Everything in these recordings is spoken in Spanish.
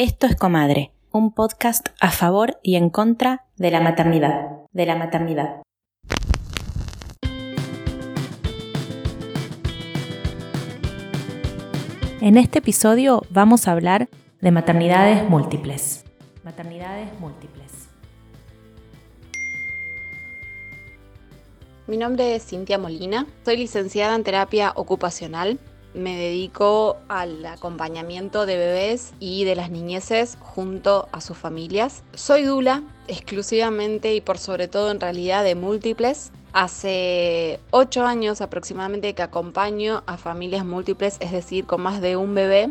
Esto es Comadre, un podcast a favor y en contra de la maternidad, de la maternidad. En este episodio vamos a hablar de maternidades múltiples. Maternidades múltiples. Mi nombre es Cintia Molina, soy licenciada en terapia ocupacional. Me dedico al acompañamiento de bebés y de las niñeces junto a sus familias. Soy Dula exclusivamente y por sobre todo en realidad de múltiples. Hace ocho años aproximadamente que acompaño a familias múltiples, es decir, con más de un bebé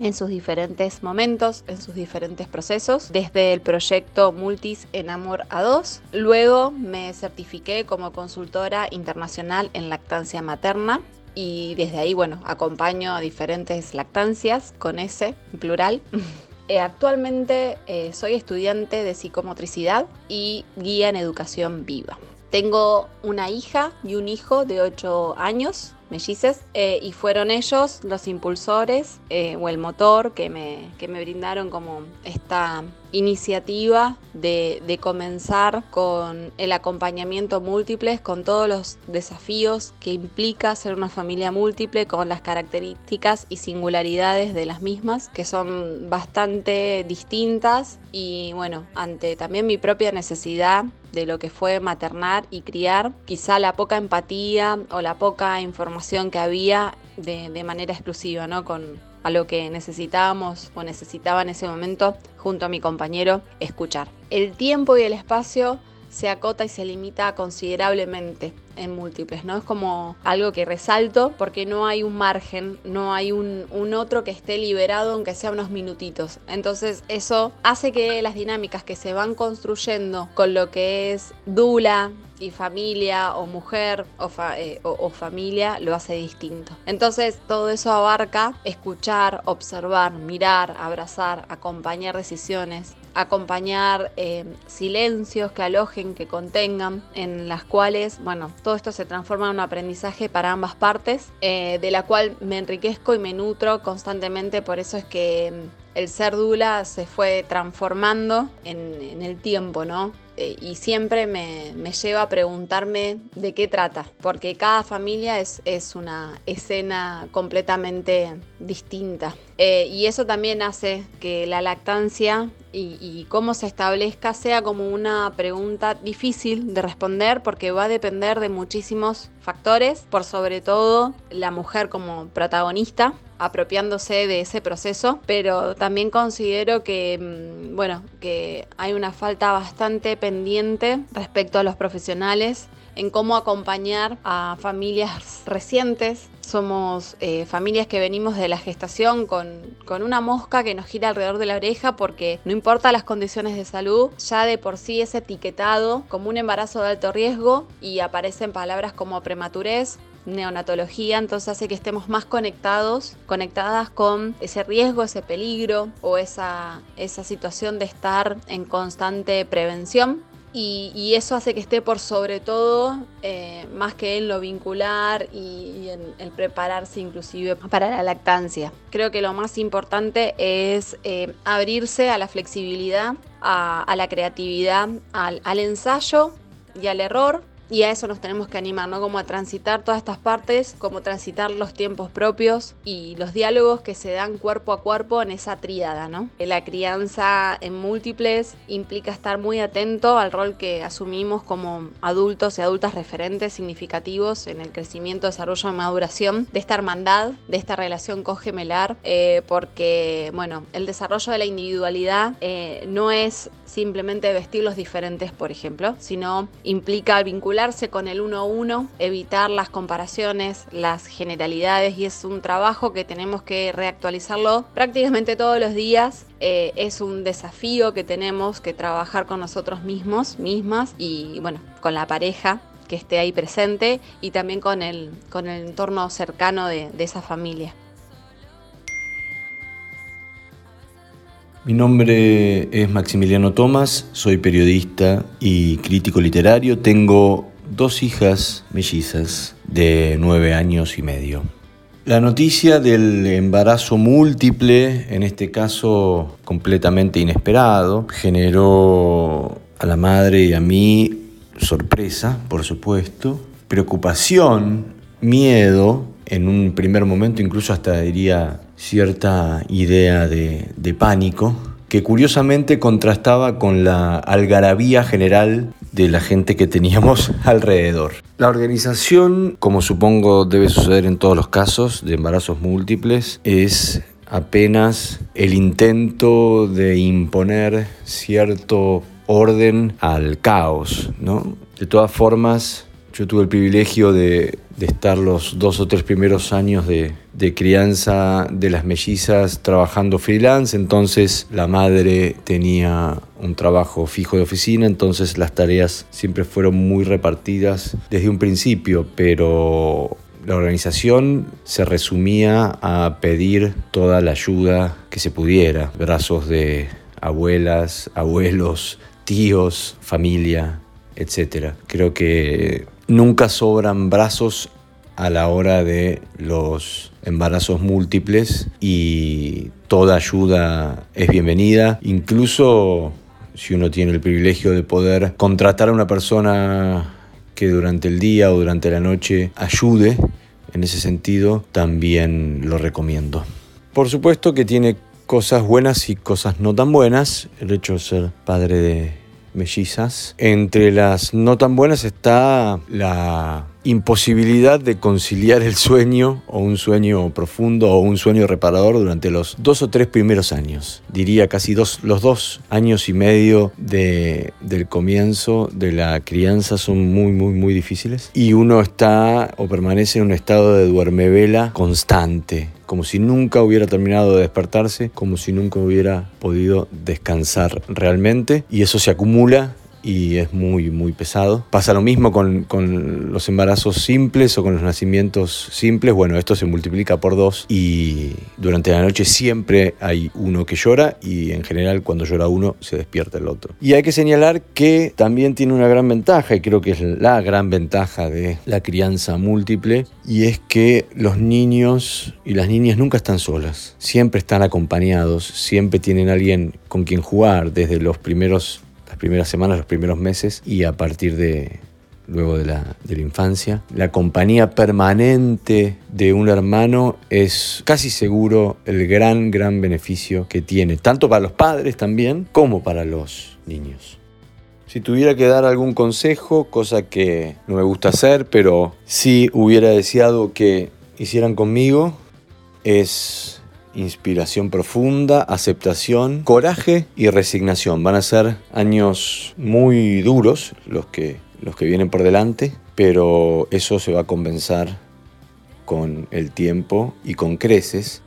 en sus diferentes momentos, en sus diferentes procesos, desde el proyecto Multis en Amor a 2. Luego me certifiqué como consultora internacional en lactancia materna y desde ahí, bueno, acompaño a diferentes lactancias con S, plural. Eh, actualmente eh, soy estudiante de psicomotricidad y guía en educación viva. Tengo una hija y un hijo de 8 años, mellices, eh, y fueron ellos los impulsores eh, o el motor que me, que me brindaron como esta iniciativa de, de, comenzar con el acompañamiento múltiples, con todos los desafíos que implica ser una familia múltiple, con las características y singularidades de las mismas, que son bastante distintas y bueno, ante también mi propia necesidad de lo que fue maternar y criar, quizá la poca empatía o la poca información que había de, de manera exclusiva, ¿no? Con, a lo que necesitábamos o necesitaba en ese momento junto a mi compañero escuchar. El tiempo y el espacio se acota y se limita considerablemente en múltiples, ¿no? Es como algo que resalto porque no hay un margen, no hay un, un, otro que esté liberado aunque sea unos minutitos. Entonces eso hace que las dinámicas que se van construyendo con lo que es dula, y familia o mujer eh, o, o, familia lo hace distinto. Entonces todo eso abarca escuchar, observar, mirar, abrazar, acompañar decisiones, acompañar eh, silencios que alojen, que contengan, en las cuales, bueno, todo esto se transforma en un aprendizaje para ambas partes, eh, de la cual me enriquezco y me nutro constantemente, por eso es que el ser Dula se fue transformando en el tiempo, ¿no? Eh, y siempre me, me, lleva a preguntarme de qué trata, porque cada familia es, es una escena completamente distinta. Eh, y eso también hace que la lactancia y, y, cómo se establezca sea como una pregunta difícil de responder porque va a depender de muchísimos factores, por sobre todo la mujer como protagonista apropiándose de ese proceso, pero también considero que, mm, bueno, que hay una falta bastante pendiente respecto a los profesionales en cómo acompañar a familias recientes. Somos eh, familias que venimos de la gestación con, con, una mosca que nos gira alrededor de la oreja porque no importa las condiciones de salud, ya de por sí es etiquetado como un embarazo de alto riesgo y aparecen palabras como prematurez, neonatología, entonces hace que estemos más conectados, conectadas con ese riesgo, ese peligro o esa, esa situación de estar en constante prevención. Y, eso hace que esté por sobre todo, eh, más que en lo vincular y, en el prepararse inclusive para la lactancia. Creo que lo más importante es eh, abrirse a la flexibilidad, a, la creatividad, al ensayo y al error, y a eso nos tenemos que animar, ¿no? Como a transitar todas estas partes, como transitar los tiempos propios y los diálogos que se dan cuerpo a cuerpo en esa tríada, ¿no? La crianza en múltiples implica estar muy atento al rol que asumimos como adultos y adultas referentes significativos en el crecimiento, desarrollo y maduración de esta hermandad, de esta relación cogemelar, eh, porque, bueno, el desarrollo de la individualidad eh, no es simplemente vestir los diferentes, por ejemplo, sino implica vincular con el uno a uno, evitar las comparaciones, las generalidades y es un trabajo que tenemos que reactualizarlo prácticamente todos los días. Eh, es un desafío que tenemos que trabajar con nosotros mismos, mismas y bueno, con la pareja que esté ahí presente y también con el, con el entorno cercano de, de esa familia. Mi nombre es Maximiliano Tomás, soy periodista y crítico literario. Tengo dos hijas mellizas de nueve años y medio. La noticia del embarazo múltiple, en este caso completamente inesperado, generó a la madre y a mí sorpresa, por supuesto, preocupación, miedo, en un primer momento incluso hasta diría cierta idea de, de pánico, que curiosamente contrastaba con la algarabía general de la gente que teníamos alrededor. La organización, como supongo debe suceder en todos los casos de embarazos múltiples, es apenas el intento de imponer cierto orden al caos, ¿no? De todas formas, yo tuve el privilegio de, estar los dos o tres primeros años de, crianza de las mellizas trabajando freelance, entonces la madre tenía un trabajo fijo de oficina, entonces las tareas siempre fueron muy repartidas desde un principio, pero la organización se resumía a pedir toda la ayuda que se pudiera, brazos de abuelas, abuelos, tíos, familia, etc. Creo que Nunca sobran brazos a la hora de los embarazos múltiples y toda ayuda es bienvenida, incluso si uno tiene el privilegio de poder contratar a una persona que durante el día o durante la noche ayude, en ese sentido también lo recomiendo. Por supuesto que tiene cosas buenas y cosas no tan buenas, el hecho de ser padre de mellizas. Entre las no tan buenas está la imposibilidad de conciliar el sueño o un sueño profundo o un sueño reparador durante los dos o tres primeros años. Diría casi dos, los dos años y medio de, del comienzo de la crianza son muy, muy, muy difíciles. Y uno está o permanece en un estado de duermevela constante como si nunca hubiera terminado de despertarse, como si nunca hubiera podido descansar realmente. Y eso se acumula y es muy, muy pesado. Pasa lo mismo con, con, los embarazos simples o con los nacimientos simples. Bueno, esto se multiplica por dos y durante la noche siempre hay uno que llora y en general cuando llora uno se despierta el otro. Y hay que señalar que también tiene una gran ventaja y creo que es la gran ventaja de la crianza múltiple y es que los niños y las niñas nunca están solas. Siempre están acompañados, siempre tienen alguien con quien jugar desde los primeros primeras semanas, los primeros meses y a partir de luego de la, de la infancia. La compañía permanente de un hermano es casi seguro el gran, gran beneficio que tiene, tanto para los padres también como para los niños. Si tuviera que dar algún consejo, cosa que no me gusta hacer, pero sí hubiera deseado que hicieran conmigo, es inspiración profunda, aceptación, coraje y resignación. Van a ser años muy duros los que, los que vienen por delante, pero eso se va a compensar con el tiempo y con creces.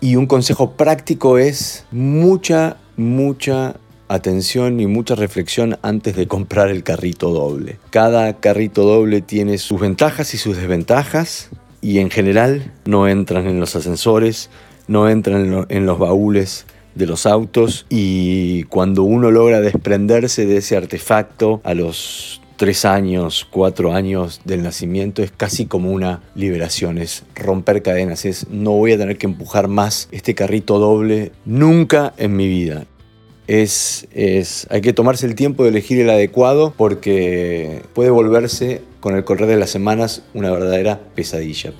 Y un consejo práctico es mucha, mucha atención y mucha reflexión antes de comprar el carrito doble. Cada carrito doble tiene sus ventajas y sus desventajas y en general no entran en los ascensores, no entran en, los baúles de los autos y cuando uno logra desprenderse de ese artefacto a los tres años, cuatro años del nacimiento es casi como una liberación, es romper cadenas, es no voy a tener que empujar más este carrito doble nunca en mi vida. Es, es, hay que tomarse el tiempo de elegir el adecuado porque puede volverse con el correr de las semanas una verdadera pesadilla.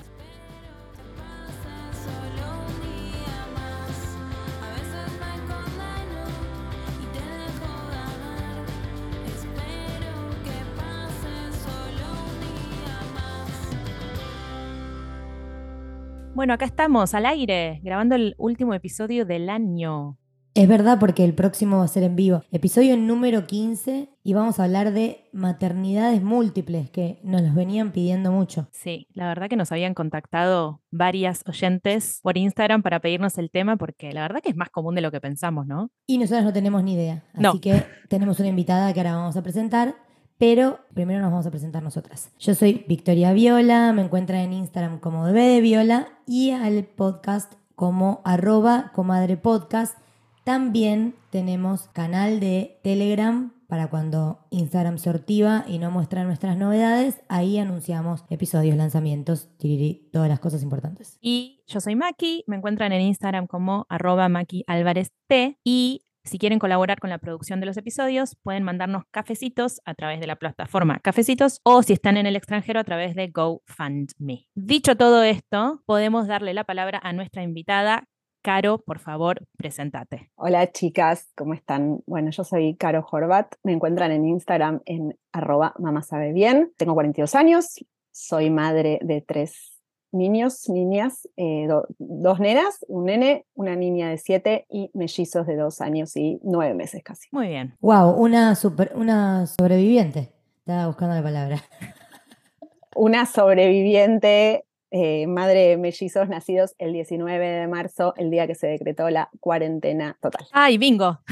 Bueno, acá estamos al aire, grabando el último episodio del año. Es verdad porque el próximo va a ser en vivo. Episodio número 15 y vamos a hablar de maternidades múltiples que nos los venían pidiendo mucho. Sí, la verdad que nos habían contactado varias oyentes por Instagram para pedirnos el tema porque la verdad que es más común de lo que pensamos, ¿no? Y nosotros no tenemos ni idea. Así que tenemos una invitada que ahora vamos a presentar pero primero nos vamos a presentar nosotras. Yo soy Victoria Viola, me encuentran en Instagram como bebé Viola y al podcast como arroba comadre podcast. También tenemos canal de Telegram para cuando Instagram se ortiva y no muestra nuestras novedades, ahí anunciamos episodios, lanzamientos, tiriri, todas las cosas importantes. Y yo soy Maki, me encuentran en Instagram como arroba Maki Álvarez T y si quieren colaborar con la producción de los episodios, pueden mandarnos cafecitos a través de la plataforma Cafecitos o si están en el extranjero a través de GoFundMe. Dicho todo esto, podemos darle la palabra a nuestra invitada. Caro, por favor, presentate. Hola chicas, ¿cómo están? Bueno, yo soy Caro Horvat, me encuentran en Instagram en arroba mamá sabe bien, tengo 42 años, soy madre de tres niños, niñas, eh, dos nenas, un nene, una niña de siete y mellizos de dos años y nueve meses casi. Muy bien. Wow, una, super, una sobreviviente. Estaba buscando la palabra. una sobreviviente, eh, madre de mellizos nacidos el 19 de marzo, el día que se decretó la cuarentena total. ¡Ay, bingo!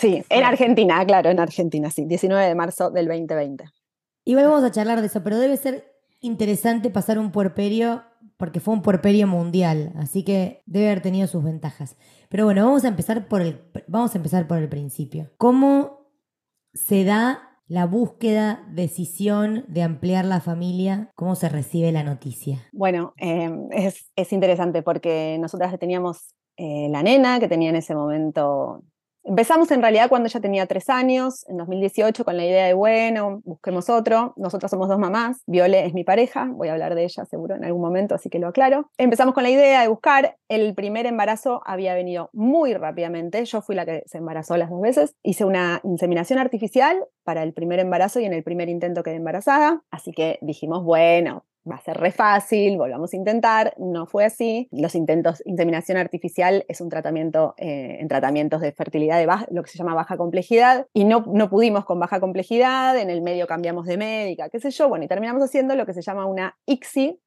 Sí, en Argentina, claro, en Argentina, sí, 19 de marzo del 2020. Igual vamos a charlar de eso, pero debe ser interesante pasar un puerperio porque fue un puerperio mundial, así que debe haber tenido sus ventajas. Pero bueno, vamos a empezar por el, vamos a empezar por el principio. ¿Cómo se da la búsqueda, decisión de ampliar la familia? ¿Cómo se recibe la noticia? Bueno, em, es, interesante porque nosotras teníamos eh, la nena que tenía en ese momento Empezamos en realidad cuando ella tenía tres años, en 2018, con la idea de, bueno, busquemos otro. Nosotras somos dos mamás. Viole es mi pareja, voy a hablar de ella seguro en algún momento, así que lo aclaro. Empezamos con la idea de buscar. El primer embarazo había venido muy rápidamente. Yo fui la que se embarazó las dos veces. Hice una inseminación artificial para el primer embarazo y en el primer intento quedé embarazada. Así que dijimos, bueno, va a ser re fácil, volvamos a intentar. No fue así. Los intentos, inseminación artificial es un tratamiento eh, en tratamientos de fertilidad de lo que se llama baja complejidad, y no, no pudimos con baja complejidad, en el medio cambiamos de médica, qué sé yo, bueno, y terminamos haciendo lo que se llama una ICSI,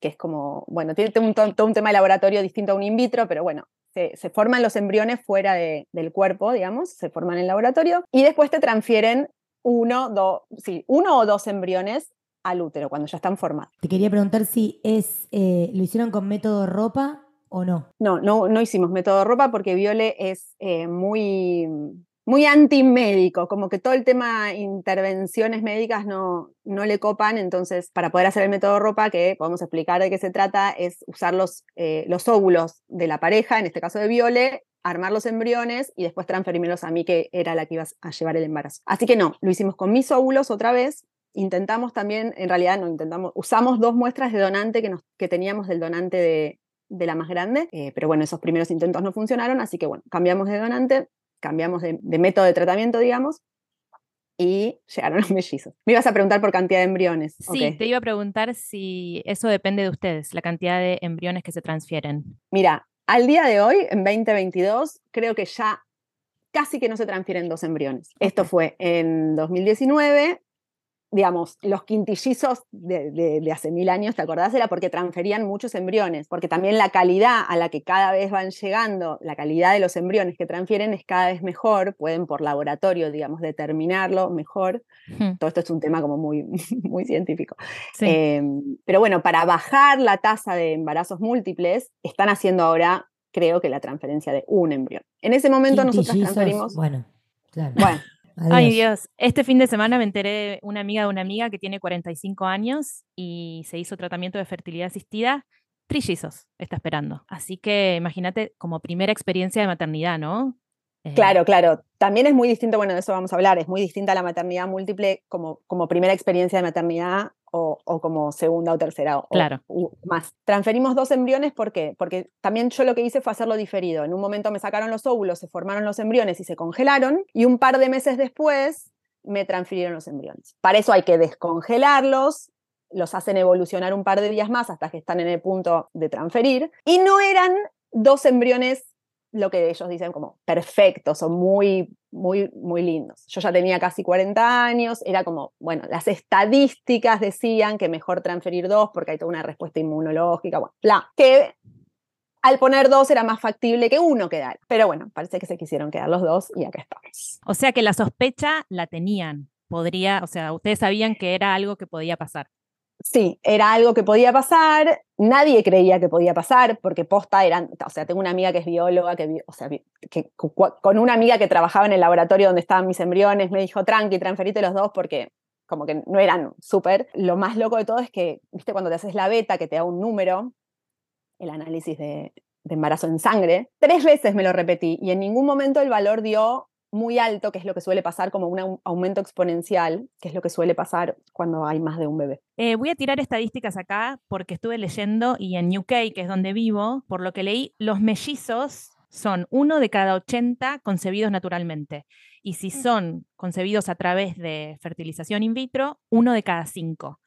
que es como, bueno, tiene un, todo un tema de laboratorio distinto a un in vitro, pero bueno, se, forman los embriones fuera de, del cuerpo, digamos, se forman en el laboratorio, y después te transfieren uno, dos, sí, uno o dos embriones al útero cuando ya están formados. Te quería preguntar si es, eh, lo hicieron con método ropa o no. No, no, no hicimos método ropa porque Viole es eh, muy, muy antimédico, como que todo el tema intervenciones médicas no, no le copan, entonces para poder hacer el método ropa, que podemos explicar de qué se trata, es usar los, eh, los óvulos de la pareja, en este caso de Viole, armar los embriones y después transferírmelos a mí, que era la que iba a llevar el embarazo. Así que no, lo hicimos con mis óvulos otra vez, intentamos también, en realidad no intentamos, usamos dos muestras de donante que, nos, que teníamos del donante de, de la más grande, eh, pero bueno, esos primeros intentos no funcionaron, así que bueno, cambiamos de donante, cambiamos de, método de tratamiento, digamos, y llegaron los mellizos. Me ibas a preguntar por cantidad de embriones. Sí, te iba a preguntar si eso depende de ustedes, la cantidad de embriones que se transfieren. Mira, al día de hoy, en 2022, creo que ya casi que no se transfieren dos embriones. Esto fue en 2019, digamos, los quintillizos de, hace mil años, ¿te acordás? Era porque transferían muchos embriones, porque también la calidad a la que cada vez van llegando, la calidad de los embriones que transfieren es cada vez mejor, pueden por laboratorio, digamos, determinarlo mejor. Todo esto es un tema como muy, muy científico. Em, pero bueno, para bajar la tasa de embarazos múltiples, están haciendo ahora, creo que la transferencia de un embrión. En ese momento nosotros transferimos... Bueno, claro. Bueno, Ay Dios, este fin de semana me enteré de una amiga de una amiga que tiene 45 años y se hizo tratamiento de fertilidad asistida. Trillizos está esperando. Así que imagínate como primera experiencia de maternidad, ¿no? Eh, claro, claro. También es muy distinto, bueno, de eso vamos a hablar, es muy distinta la maternidad múltiple como, como primera experiencia de maternidad o, como segunda o tercera o, claro. más. Transferimos dos embriones, ¿por qué? Porque también yo lo que hice fue hacerlo diferido. En un momento me sacaron los óvulos, se formaron los embriones y se congelaron, y un par de meses después me transfirieron los embriones. Para eso hay que descongelarlos, los hacen evolucionar un par de días más hasta que están en el punto de transferir, y no eran dos embriones lo que ellos dicen como perfectos o muy, muy, muy lindos. Yo ya tenía casi 40 años, era como, bueno, las estadísticas decían que mejor transferir dos porque hay toda una respuesta inmunológica, bueno, que al poner dos era más factible que uno quedara. Pero bueno, parece que se quisieron quedar los dos y acá estamos. O sea que la sospecha la tenían, podría, o sea, ustedes sabían que era algo que podía pasar. Sí, era algo que podía pasar, nadie creía que podía pasar, porque posta eran, o sea, tengo una amiga que es bióloga, que, o sea, con una amiga que trabajaba en el laboratorio donde estaban mis embriones, me dijo, tranqui, transferite los dos porque como que no eran súper. Lo más loco de todo es que, viste, cuando te haces la beta, que te da un número, el análisis de embarazo en sangre, tres veces me lo repetí y en ningún momento el valor dio muy alto, que es lo que suele pasar como un aumento exponencial, que es lo que suele pasar cuando hay más de un bebé. Eh, voy a tirar estadísticas acá porque estuve leyendo y en UK, que es donde vivo, por lo que leí, los mellizos son uno de cada 80 concebidos naturalmente. Y si mm. son concebidos a través de fertilización in vitro, uno de cada cinco.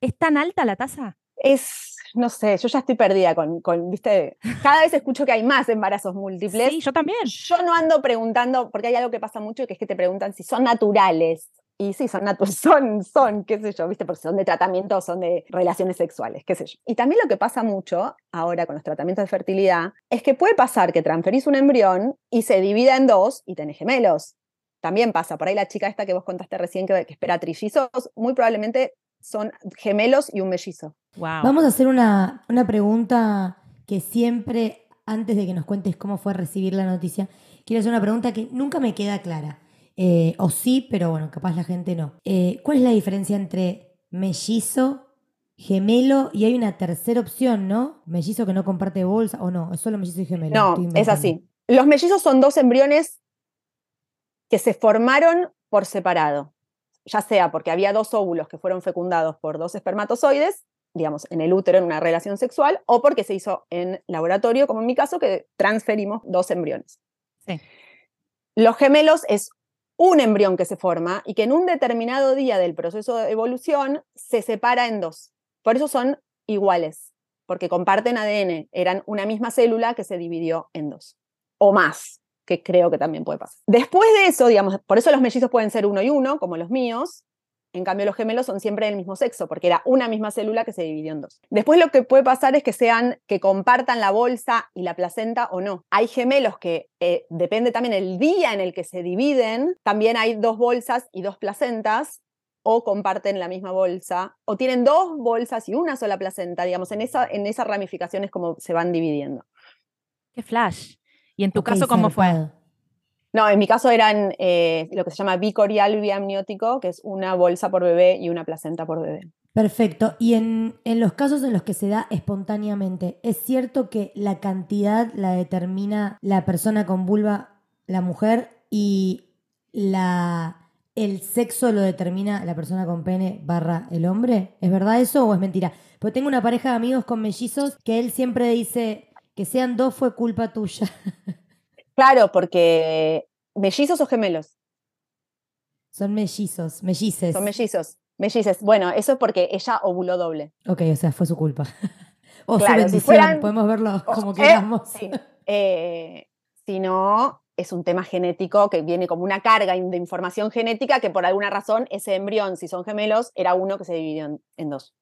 ¿Es tan alta la tasa? Es, no sé, yo ya estoy perdida con, con, viste, cada vez escucho que hay más embarazos múltiples. Sí, yo también. Yo no ando preguntando, porque hay algo que pasa mucho, que es que te preguntan si son naturales. Y sí, son, son, son, qué sé yo, ¿viste? Porque son de tratamiento, son de relaciones sexuales, qué sé yo. Y también lo que pasa mucho ahora con los tratamientos de fertilidad es que puede pasar que transferís un embrión y se divida en dos y tenés gemelos. También pasa, por ahí la chica esta que vos contaste recién que, que espera trillizos, muy probablemente son gemelos y un mellizo. Vamos a hacer una, una pregunta que siempre, antes de que nos cuentes cómo fue recibir la noticia, quiero hacer una pregunta que nunca me queda clara. Eh, o sí, pero bueno, capaz la gente no. Eh, ¿Cuál es la diferencia entre mellizo, gemelo y hay una tercera opción, ¿no? Mellizo que no comparte bolsa o no, es solo mellizo y gemelo. No, es así. Los mellizos son dos embriones que se formaron por separado ya sea porque había dos óvulos que fueron fecundados por dos espermatozoides, digamos, en el útero en una relación sexual, o porque se hizo en laboratorio, como en mi caso, que transferimos dos embriones. Los gemelos es un embrión que se forma y que en un determinado día del proceso de evolución se separa en dos. Por eso son iguales, porque comparten ADN, eran una misma célula que se dividió en dos, o más que creo que también puede pasar. Después de eso, digamos, por eso los mellizos pueden ser uno y uno, como los míos, en cambio, los gemelos son siempre del mismo sexo, porque era una misma célula que se dividió en dos. Después lo que puede pasar es que sean, que compartan la bolsa y la placenta o no. Hay gemelos que eh, depende también el día en el que se dividen, también hay dos bolsas y dos placentas, o comparten la misma bolsa, o tienen dos bolsas y una sola placenta, digamos, en esa, en esa ramificación es como se van dividiendo. Qué flash. ¿Y en tu caso cómo fue? No, en mi caso eran eh, lo que se llama bicorial biamniótico, que es una bolsa por bebé y una placenta por bebé. Perfecto. Y en, en, los casos en los que se da espontáneamente, ¿es cierto que la cantidad la determina la persona con vulva, la mujer, y la, el sexo lo determina la persona con pene barra el hombre? ¿Es verdad eso o es mentira? Porque tengo una pareja de amigos con mellizos que él siempre dice, que sean dos fue culpa tuya. Claro, porque mellizos o gemelos. Son mellizos, mellices. Son mellizos, mellices. Bueno, eso es porque ella ovuló doble. Ok, o sea, fue su culpa. o claro, si fueran, podemos verlo como queramos. Eh, si no, es un tema genético que viene como una carga de información genética que por alguna razón ese embrión, si son gemelos, era uno que se dividió en, dos.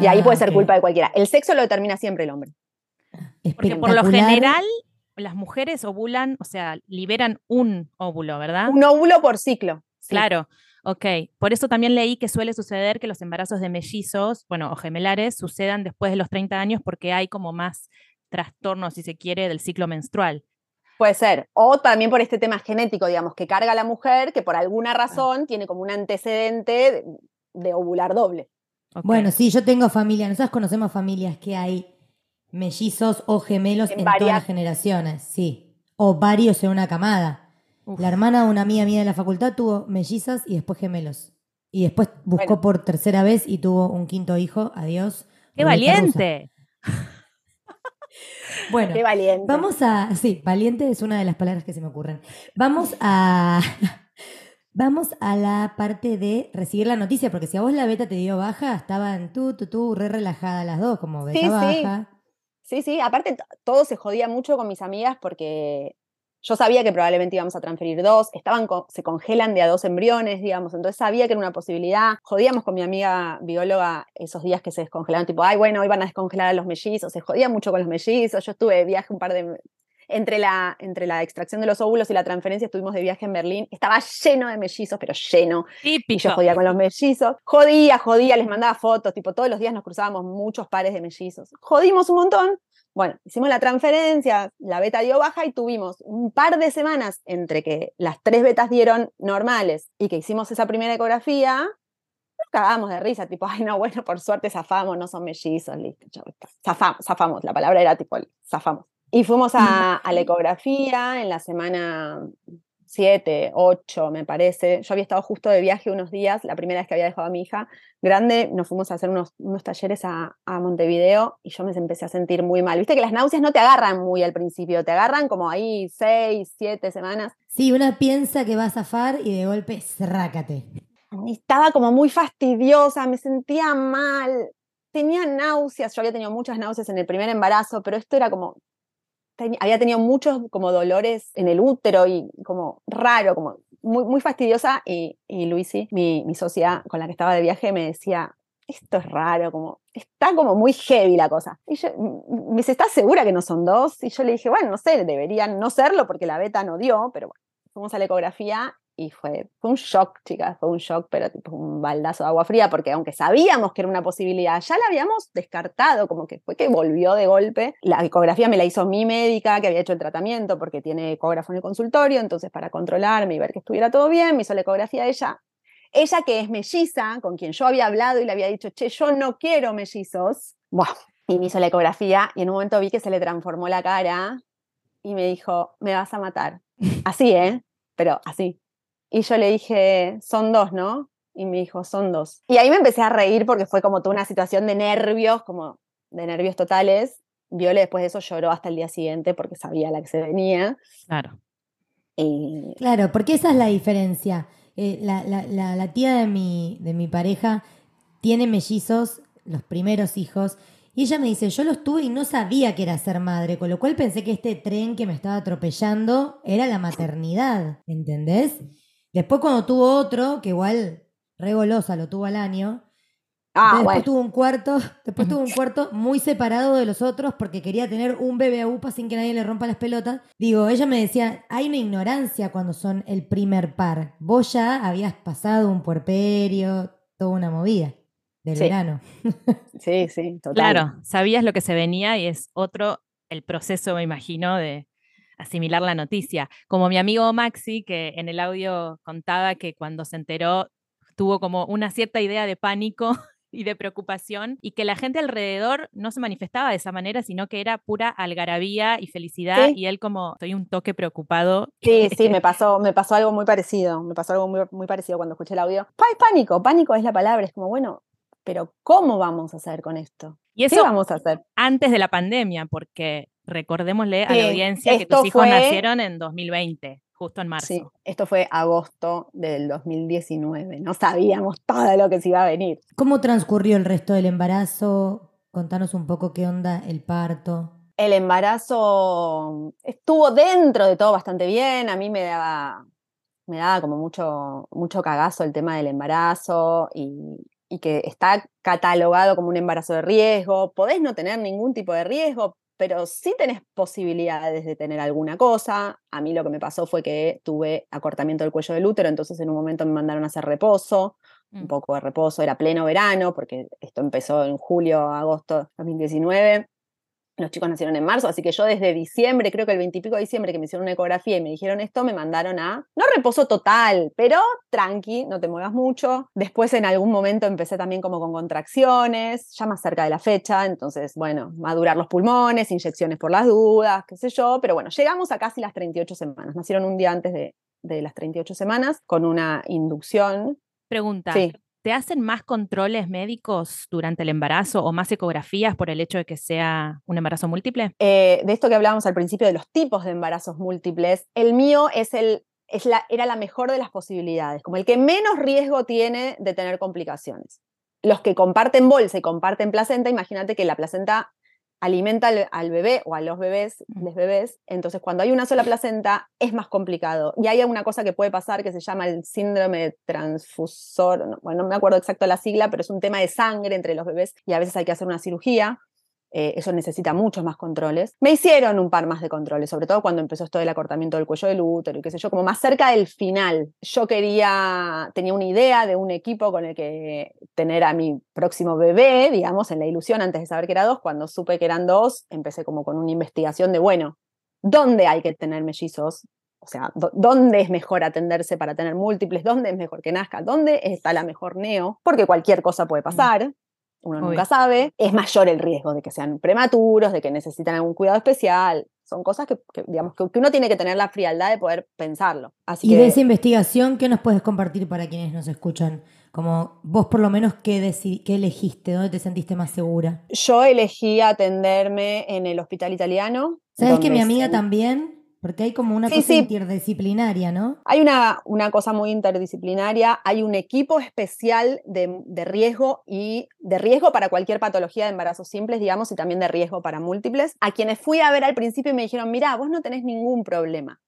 y ahí puede ah, ser culpa de cualquiera. El sexo lo determina siempre el hombre. Porque por lo general las mujeres ovulan, o sea, liberan un óvulo, ¿verdad? Un óvulo por ciclo. Claro, ok. Por eso también leí que suele suceder que los embarazos de mellizos, bueno, o gemelares, sucedan después de los 30 años porque hay como más trastorno, si se quiere, del ciclo menstrual. Puede ser. O también por este tema genético, digamos, que carga la mujer, que por alguna razón tiene como un antecedente de, ovular doble. Bueno, sí, yo tengo familia, nosotros conocemos familias que hay mellizos o gemelos en, todas las generaciones, sí. O varios en una camada. La hermana de una amiga mía de la facultad tuvo mellizas y después gemelos. Y después buscó por tercera vez y tuvo un quinto hijo. Adiós. ¡Qué valiente! bueno, Qué valiente. vamos a. Sí, valiente es una de las palabras que se me ocurren. Vamos a. Vamos a la parte de recibir la noticia, porque si a vos la beta te dio baja, estaban tú, tú, tú, re relajada las dos, como beta baja. Sí, sí, aparte todo se jodía mucho con mis amigas porque yo sabía que probablemente íbamos a transferir dos, estaban se congelan de a dos embriones, digamos, entonces sabía que era una posibilidad. Jodíamos con mi amiga bióloga esos días que se descongelaban, tipo, ay, bueno, van a descongelar a los mellizos, se jodía mucho con los mellizos, yo estuve viaje un par de, entre la, entre la extracción de los óvulos y la transferencia estuvimos de viaje en Berlín. Estaba lleno de mellizos, pero lleno. Y yo jodía con los mellizos. Jodía, jodía, les mandaba fotos, tipo todos los días nos cruzábamos muchos pares de mellizos. Jodimos un montón. Bueno, hicimos la transferencia, la beta dio baja y tuvimos un par de semanas entre que las tres betas dieron normales y que hicimos esa primera ecografía, nos cagábamos de risa, tipo, ay, no, bueno, por suerte zafamos, no son mellizos, listo, zafamos, zafamos, la palabra era tipo, zafamos. Y fuimos a, a la ecografía en la semana 7, 8, me parece. Yo había estado justo de viaje unos días, la primera vez que había dejado a mi hija grande, nos fuimos a hacer unos, unos talleres a, a, Montevideo y yo me empecé a sentir muy mal. Viste que las náuseas no te agarran muy al principio, te agarran como ahí 6, 7 semanas. Sí, una piensa que va a zafar y de golpe, rácate. Estaba como muy fastidiosa, me sentía mal, tenía náuseas, yo había tenido muchas náuseas en el primer embarazo, pero esto era como había tenido muchos como dolores en el útero y como raro, como muy, fastidiosa. Y, y Luisi, mi, mi socia con la que estaba de viaje, me decía, esto es raro, como está como muy heavy la cosa. Y yo, me dice, ¿estás segura que no son dos? Y yo le dije, bueno, no sé, deberían no serlo porque la beta no dio, pero bueno, fuimos a la ecografía y fue, fue un shock, chicas, fue un shock, pero tipo un baldazo de agua fría, porque aunque sabíamos que era una posibilidad, ya la habíamos descartado, como que fue que volvió de golpe. La ecografía me la hizo mi médica, que había hecho el tratamiento, porque tiene ecógrafo en el consultorio, entonces para controlarme y ver que estuviera todo bien, me hizo la ecografía ella. Ella que es melliza, con quien yo había hablado y le había dicho, che, yo no quiero mellizos, Buah. y me hizo la ecografía y en un momento vi que se le transformó la cara y me dijo, me vas a matar. Así, ¿eh? Pero así. Y yo le dije, son dos, ¿no? Y me dijo, son dos. Y ahí me empecé a reír porque fue como toda una situación de nervios, como de nervios totales. Viole después de eso lloró hasta el día siguiente porque sabía la que se venía. Claro. Y... Claro, porque esa es la diferencia. Eh, la, la, la, la, tía de mi, de mi pareja tiene mellizos, los primeros hijos, y ella me dice, yo los tuve y no sabía que era ser madre, con lo cual pensé que este tren que me estaba atropellando era la maternidad, ¿entendés? Después cuando tuvo otro, que igual regolosa lo tuvo al año, ah, después tuvo un cuarto, después tuvo un cuarto muy separado de los otros porque quería tener un bebé a UPA sin que nadie le rompa las pelotas. Digo, ella me decía, hay una ignorancia cuando son el primer par. Vos ya habías pasado un puerperio, toda una movida del verano. sí, sí, total. Claro, sabías lo que se venía y es otro el proceso, me imagino, de, asimilar la noticia. Como mi amigo Maxi, que en el audio contaba que cuando se enteró tuvo como una cierta idea de pánico y de preocupación y que la gente alrededor no se manifestaba de esa manera, sino que era pura algarabía y felicidad y él como estoy un toque preocupado. Sí, sí, me pasó, me pasó algo muy parecido, me pasó algo muy, muy parecido cuando escuché el audio. Pánico, pánico es la palabra, es como, bueno, pero ¿cómo vamos a hacer con esto? Y eso ¿Qué vamos a hacer? Antes de la pandemia, porque recordémosle a la audiencia que tus hijos nacieron en 2020, justo en marzo. Sí, esto fue agosto del 2019. No sabíamos todo lo que se iba a venir. ¿Cómo transcurrió el resto del embarazo? Contanos un poco qué onda el parto. El embarazo estuvo dentro de todo bastante bien. A mí me daba, me daba como mucho, mucho cagazo el tema del embarazo y, y que está catalogado como un embarazo de riesgo. Podés no tener ningún tipo de riesgo, pero sí tenés posibilidades de tener alguna cosa. A mí lo que me pasó fue que tuve acortamiento del cuello del útero, entonces en un momento me mandaron a hacer reposo, un mm. poco de reposo, era pleno verano, porque esto empezó en julio, agosto de 2019. Los chicos nacieron en marzo, así que yo desde diciembre, creo que el 20 y pico de diciembre que me hicieron una ecografía y me dijeron esto, me mandaron a, no reposo total, pero tranqui, no te muevas mucho. Después en algún momento empecé también como con contracciones, ya más cerca de la fecha, entonces, bueno, madurar los pulmones, inyecciones por las dudas, qué sé yo, pero bueno, llegamos a casi las 38 semanas, nacieron un día antes de, de las 38 semanas con una inducción. Pregunta, sí. ¿Te hacen más controles médicos durante el embarazo o más ecografías por el hecho de que sea un embarazo múltiple? Eh, de esto que hablábamos al principio de los tipos de embarazos múltiples, el mío es el, era la mejor de las posibilidades, como el que menos riesgo tiene de tener complicaciones. Los que comparten bolsa y comparten placenta, imagínate que la placenta alimenta al, bebé o a los bebés, los bebés, entonces cuando hay una sola placenta es más complicado. Y hay una cosa que puede pasar que se llama el síndrome transfusor, bueno, no me acuerdo exacto la sigla, pero es un tema de sangre entre los bebés y a veces hay que hacer una cirugía. Eh, eso necesita muchos más controles. Me hicieron un par más de controles, sobre todo cuando empezó esto del acortamiento del cuello del útero y qué sé yo, como más cerca del final. Yo quería, tenía una idea de un equipo con el que tener a mi próximo bebé, digamos, en la ilusión antes de saber que era dos. Cuando supe que eran dos, empecé como con una investigación de, bueno, ¿dónde hay que tener mellizos? O sea, ¿dónde es mejor atenderse para tener múltiples? ¿Dónde es mejor que nazca? ¿Dónde está la mejor neo? Porque cualquier cosa puede pasar uno nunca sabe, es mayor el riesgo de que sean prematuros, de que necesitan algún cuidado especial. Son cosas que, digamos, que, uno tiene que tener la frialdad de poder pensarlo. y de esa investigación, ¿qué nos puedes compartir para quienes nos escuchan? Como vos por lo menos, ¿qué, ¿qué elegiste? ¿Dónde te sentiste más segura? Yo elegí atenderme en el hospital italiano. ¿Sabes que mi amiga también porque hay como una cosa interdisciplinaria, ¿no? Hay una, una, cosa muy interdisciplinaria, hay un equipo especial de, de, riesgo y de riesgo para cualquier patología de embarazos simples, digamos, y también de riesgo para múltiples, a quienes fui a ver al principio y me dijeron, mira, vos no tenés ningún problema.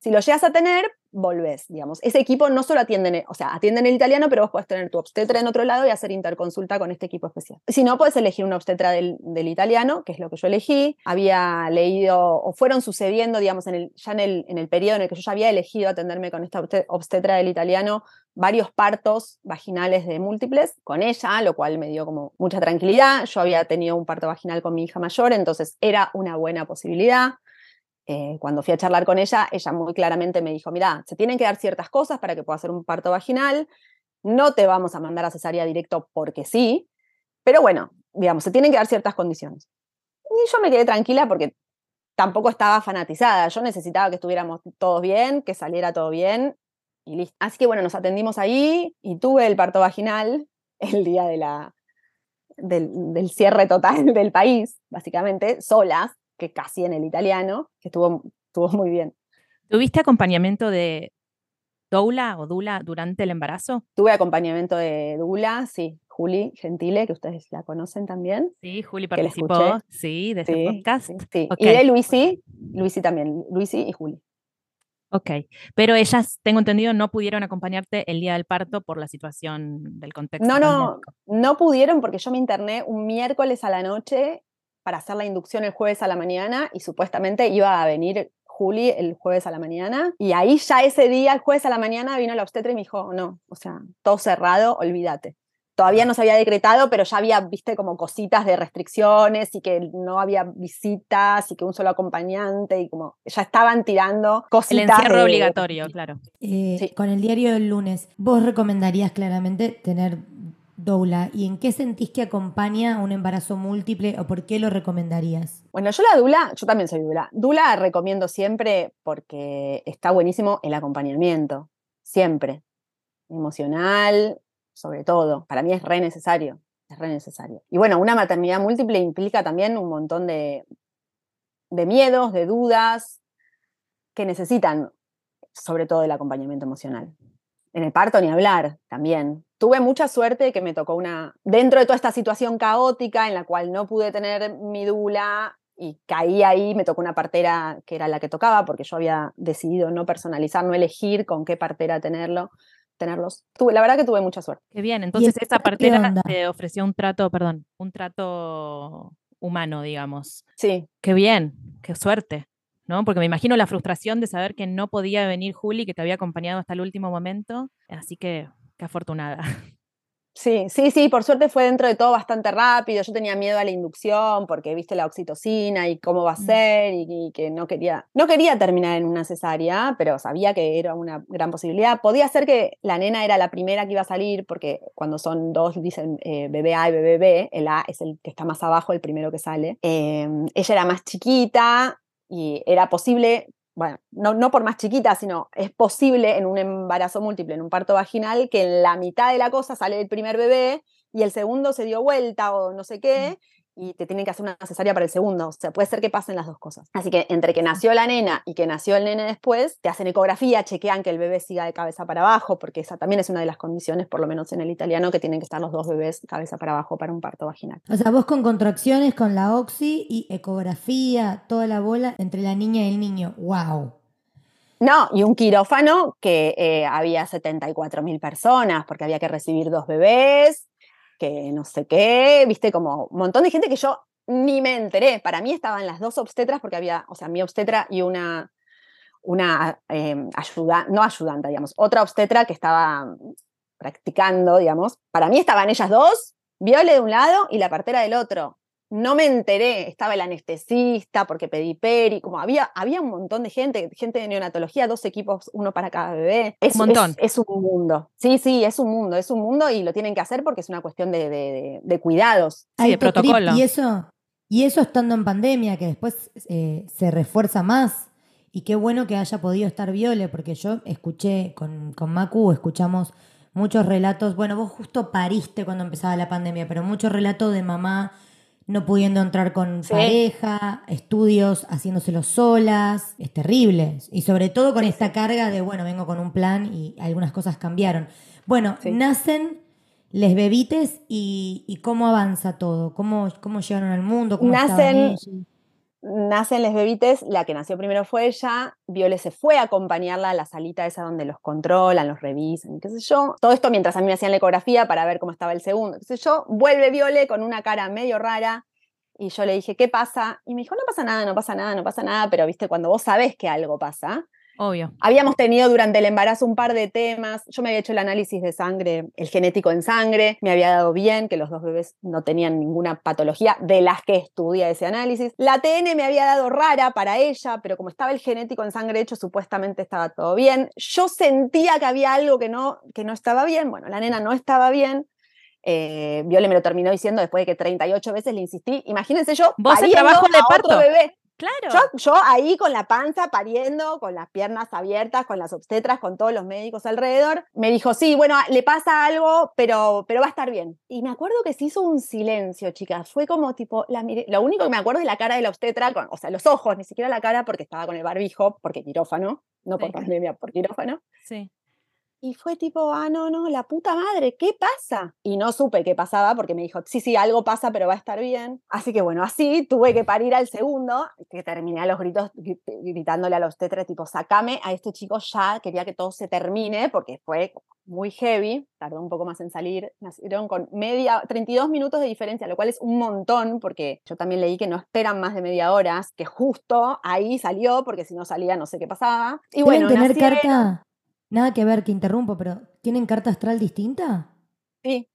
Si lo llegas a tener, volvés, digamos. Ese equipo no solo atiende, o sea, atienden el italiano, pero vos podés tener tu obstetra en otro lado y hacer interconsulta con este equipo especial. Si no, puedes elegir una obstetra del, italiano, que es lo que yo elegí. Había leído, o fueron sucediendo, digamos, en el, ya en el, en el periodo en el que yo ya había elegido atenderme con esta obstetra del italiano, varios partos vaginales de múltiples con ella, lo cual me dio como mucha tranquilidad. Yo había tenido un parto vaginal con mi hija mayor, entonces era una buena posibilidad. Eh, cuando fui a charlar con ella, ella muy claramente me dijo, mira, se tienen que dar ciertas cosas para que pueda hacer un parto vaginal, no te vamos a mandar a cesárea directo porque sí, pero bueno, digamos, se tienen que dar ciertas condiciones. Y yo me quedé tranquila porque tampoco estaba fanatizada, yo necesitaba que estuviéramos todos bien, que saliera todo bien. Así que bueno, nos atendimos ahí y tuve el parto vaginal el día del, del cierre total del país, básicamente, solas, que casi en el italiano, que estuvo, estuvo muy bien. ¿Tuviste acompañamiento de doula o dula durante el embarazo? Tuve acompañamiento de dula, sí. Juli Gentile, que ustedes la conocen también. Sí, Juli participó, sí, de ese podcast. Sí, Y de Luisi, Luisi también, Luisi y Juli. Ok, pero ellas, tengo entendido, no pudieron acompañarte el día del parto por la situación del contexto. No, no, no pudieron porque yo me interné un miércoles a la noche para hacer la inducción el jueves a la mañana y supuestamente iba a venir Juli el jueves a la mañana. Y ahí ya ese día, el jueves a la mañana, vino la obstetra y me dijo, no, o sea, todo cerrado, olvídate. Todavía no se había decretado, pero ya había, viste, como cositas de restricciones y que no había visitas y que un solo acompañante y como ya estaban tirando cositas. El encierro obligatorio, claro. Eh, con el diario del lunes, ¿vos recomendarías claramente tener doula y en qué sentís que acompaña un embarazo múltiple o por qué lo recomendarías? Bueno, yo la dula, yo también soy dula. Dula recomiendo siempre porque está buenísimo el acompañamiento, siempre. Emocional, sobre todo. Para mí es re necesario, es re necesario. Y bueno, una maternidad múltiple implica también un montón de, de miedos, de dudas que necesitan sobre todo el acompañamiento emocional. En el parto ni hablar también, tuve mucha suerte de que me tocó una, dentro de toda esta situación caótica en la cual no pude tener mi dula y caí ahí, me tocó una partera que era la que tocaba, porque yo había decidido no personalizar, no elegir con qué partera tenerlo, tenerlos. Tuve, la verdad que tuve mucha suerte. Qué bien, entonces esta partera te ofreció un trato, perdón, un trato humano, digamos. Sí. Qué bien, qué suerte. ¿no? Porque me imagino la frustración de saber que no podía venir Juli, que te había acompañado hasta el último momento. Así que Qué afortunada. Sí, sí, sí, por suerte fue dentro de todo bastante rápido. Yo tenía miedo a la inducción porque viste la oxitocina y cómo va a mm. ser y, que no quería, no quería terminar en una cesárea, pero sabía que era una gran posibilidad. Podía ser que la nena era la primera que iba a salir porque cuando son dos dicen eh, bebé A y bebé B, el A es el que está más abajo, el primero que sale. Em, ella era más chiquita y era posible bueno, no, no, por más chiquita, sino es posible en un embarazo múltiple, en un parto vaginal, que en la mitad de la cosa sale el primer bebé y el segundo se dio vuelta o no sé qué, y te tienen que hacer una cesárea para el segundo. O sea, puede ser que pasen las dos cosas. Así que entre que nació la nena y que nació el nene después, te hacen ecografía, chequean que el bebé siga de cabeza para abajo, porque esa también es una de las condiciones, por lo menos en el italiano, que tienen que estar los dos bebés cabeza para abajo para un parto vaginal. O sea, vos con contracciones, con la oxi y ecografía, toda la bola entre la niña y el niño. ¡Wow! No, y un quirófano que eh, había 74 mil personas, porque había que recibir dos bebés, que no sé qué, viste, como un montón de gente que yo ni me enteré. Para mí estaban las dos obstetras porque había, o sea, mi obstetra y una, una em, ayuda, no ayudante, digamos, otra obstetra que estaba practicando, digamos. Para mí estaban ellas dos, Viole de un lado y la partera del otro. No me enteré, estaba el anestesista porque pedí peri, como había, había un montón de gente, gente de neonatología, dos equipos, uno para cada bebé. Es, un montón. Es, un mundo. Sí, sí, es un mundo, es un mundo y lo tienen que hacer porque es una cuestión de, de, cuidados. Sí, de protocolo. Y eso, y eso estando en pandemia, que después eh, se refuerza más. Y qué bueno que haya podido estar Viole, porque yo escuché con, con Macu, escuchamos muchos relatos. Bueno, vos justo pariste cuando empezaba la pandemia, pero muchos relatos de mamá no pudiendo entrar con pareja, estudios haciéndoselo solas, es terrible. Y sobre todo con esta carga de, bueno, vengo con un plan y algunas cosas cambiaron. Bueno, nacen les bebites y, cómo avanza todo, cómo, cómo llegaron al mundo, cómo nacen, nacen les bebites, la que nació primero fue ella, Viole se fue a acompañarla a la salita esa donde los controlan, los revisan, qué sé yo. Todo esto mientras a mí me hacían la ecografía para ver cómo estaba el segundo, qué sé yo. Vuelve Viole con una cara medio rara y yo le dije, ¿qué pasa? Y me dijo, no pasa nada, no pasa nada, no pasa nada, pero viste, cuando vos sabés que algo pasa, Obvio. Habíamos tenido durante el embarazo un par de temas. Yo me había hecho el análisis de sangre, el genético en sangre. Me había dado bien que los dos bebés no tenían ninguna patología de las que estudia ese análisis. La TN me había dado rara para ella, pero como estaba el genético en sangre hecho, supuestamente estaba todo bien. Yo sentía que había algo que no, que no estaba bien. Bueno, la nena no estaba bien. Eh, Viole me lo terminó diciendo después de que 38 veces le insistí. Imagínense yo, ¿Vos el trabajo de parto? bebé. Claro. Yo, ahí con la panza pariendo, con las piernas abiertas, con las obstetras, con todos los médicos alrededor, me dijo, sí, bueno, le pasa algo, pero, pero va a estar bien. Y me acuerdo que se hizo un silencio, chicas. Fue como tipo, la lo único que me acuerdo es la cara de la obstetra, o sea, los ojos, ni siquiera la cara porque estaba con el barbijo, porque quirófano, no por pandemia, por quirófano. Sí. Y fue tipo, ah, no, no, la puta madre, ¿qué pasa? Y no supe qué pasaba porque me dijo, sí, sí, algo pasa, pero va a estar bien. Así que bueno, así tuve que parir al segundo, que terminé a los gritos gritándole a los tetres, tipo, sacame a este chico ya, quería que todo se termine porque fue muy heavy, tardó un poco más en salir, nacieron con media, 32 minutos de diferencia, lo cual es un montón porque yo también leí que no esperan más de media hora, que justo ahí salió porque si no salía no sé qué pasaba. Y bueno, tener carta? Nada que ver, que interrumpo, pero ¿tienen carta astral distinta? Sí.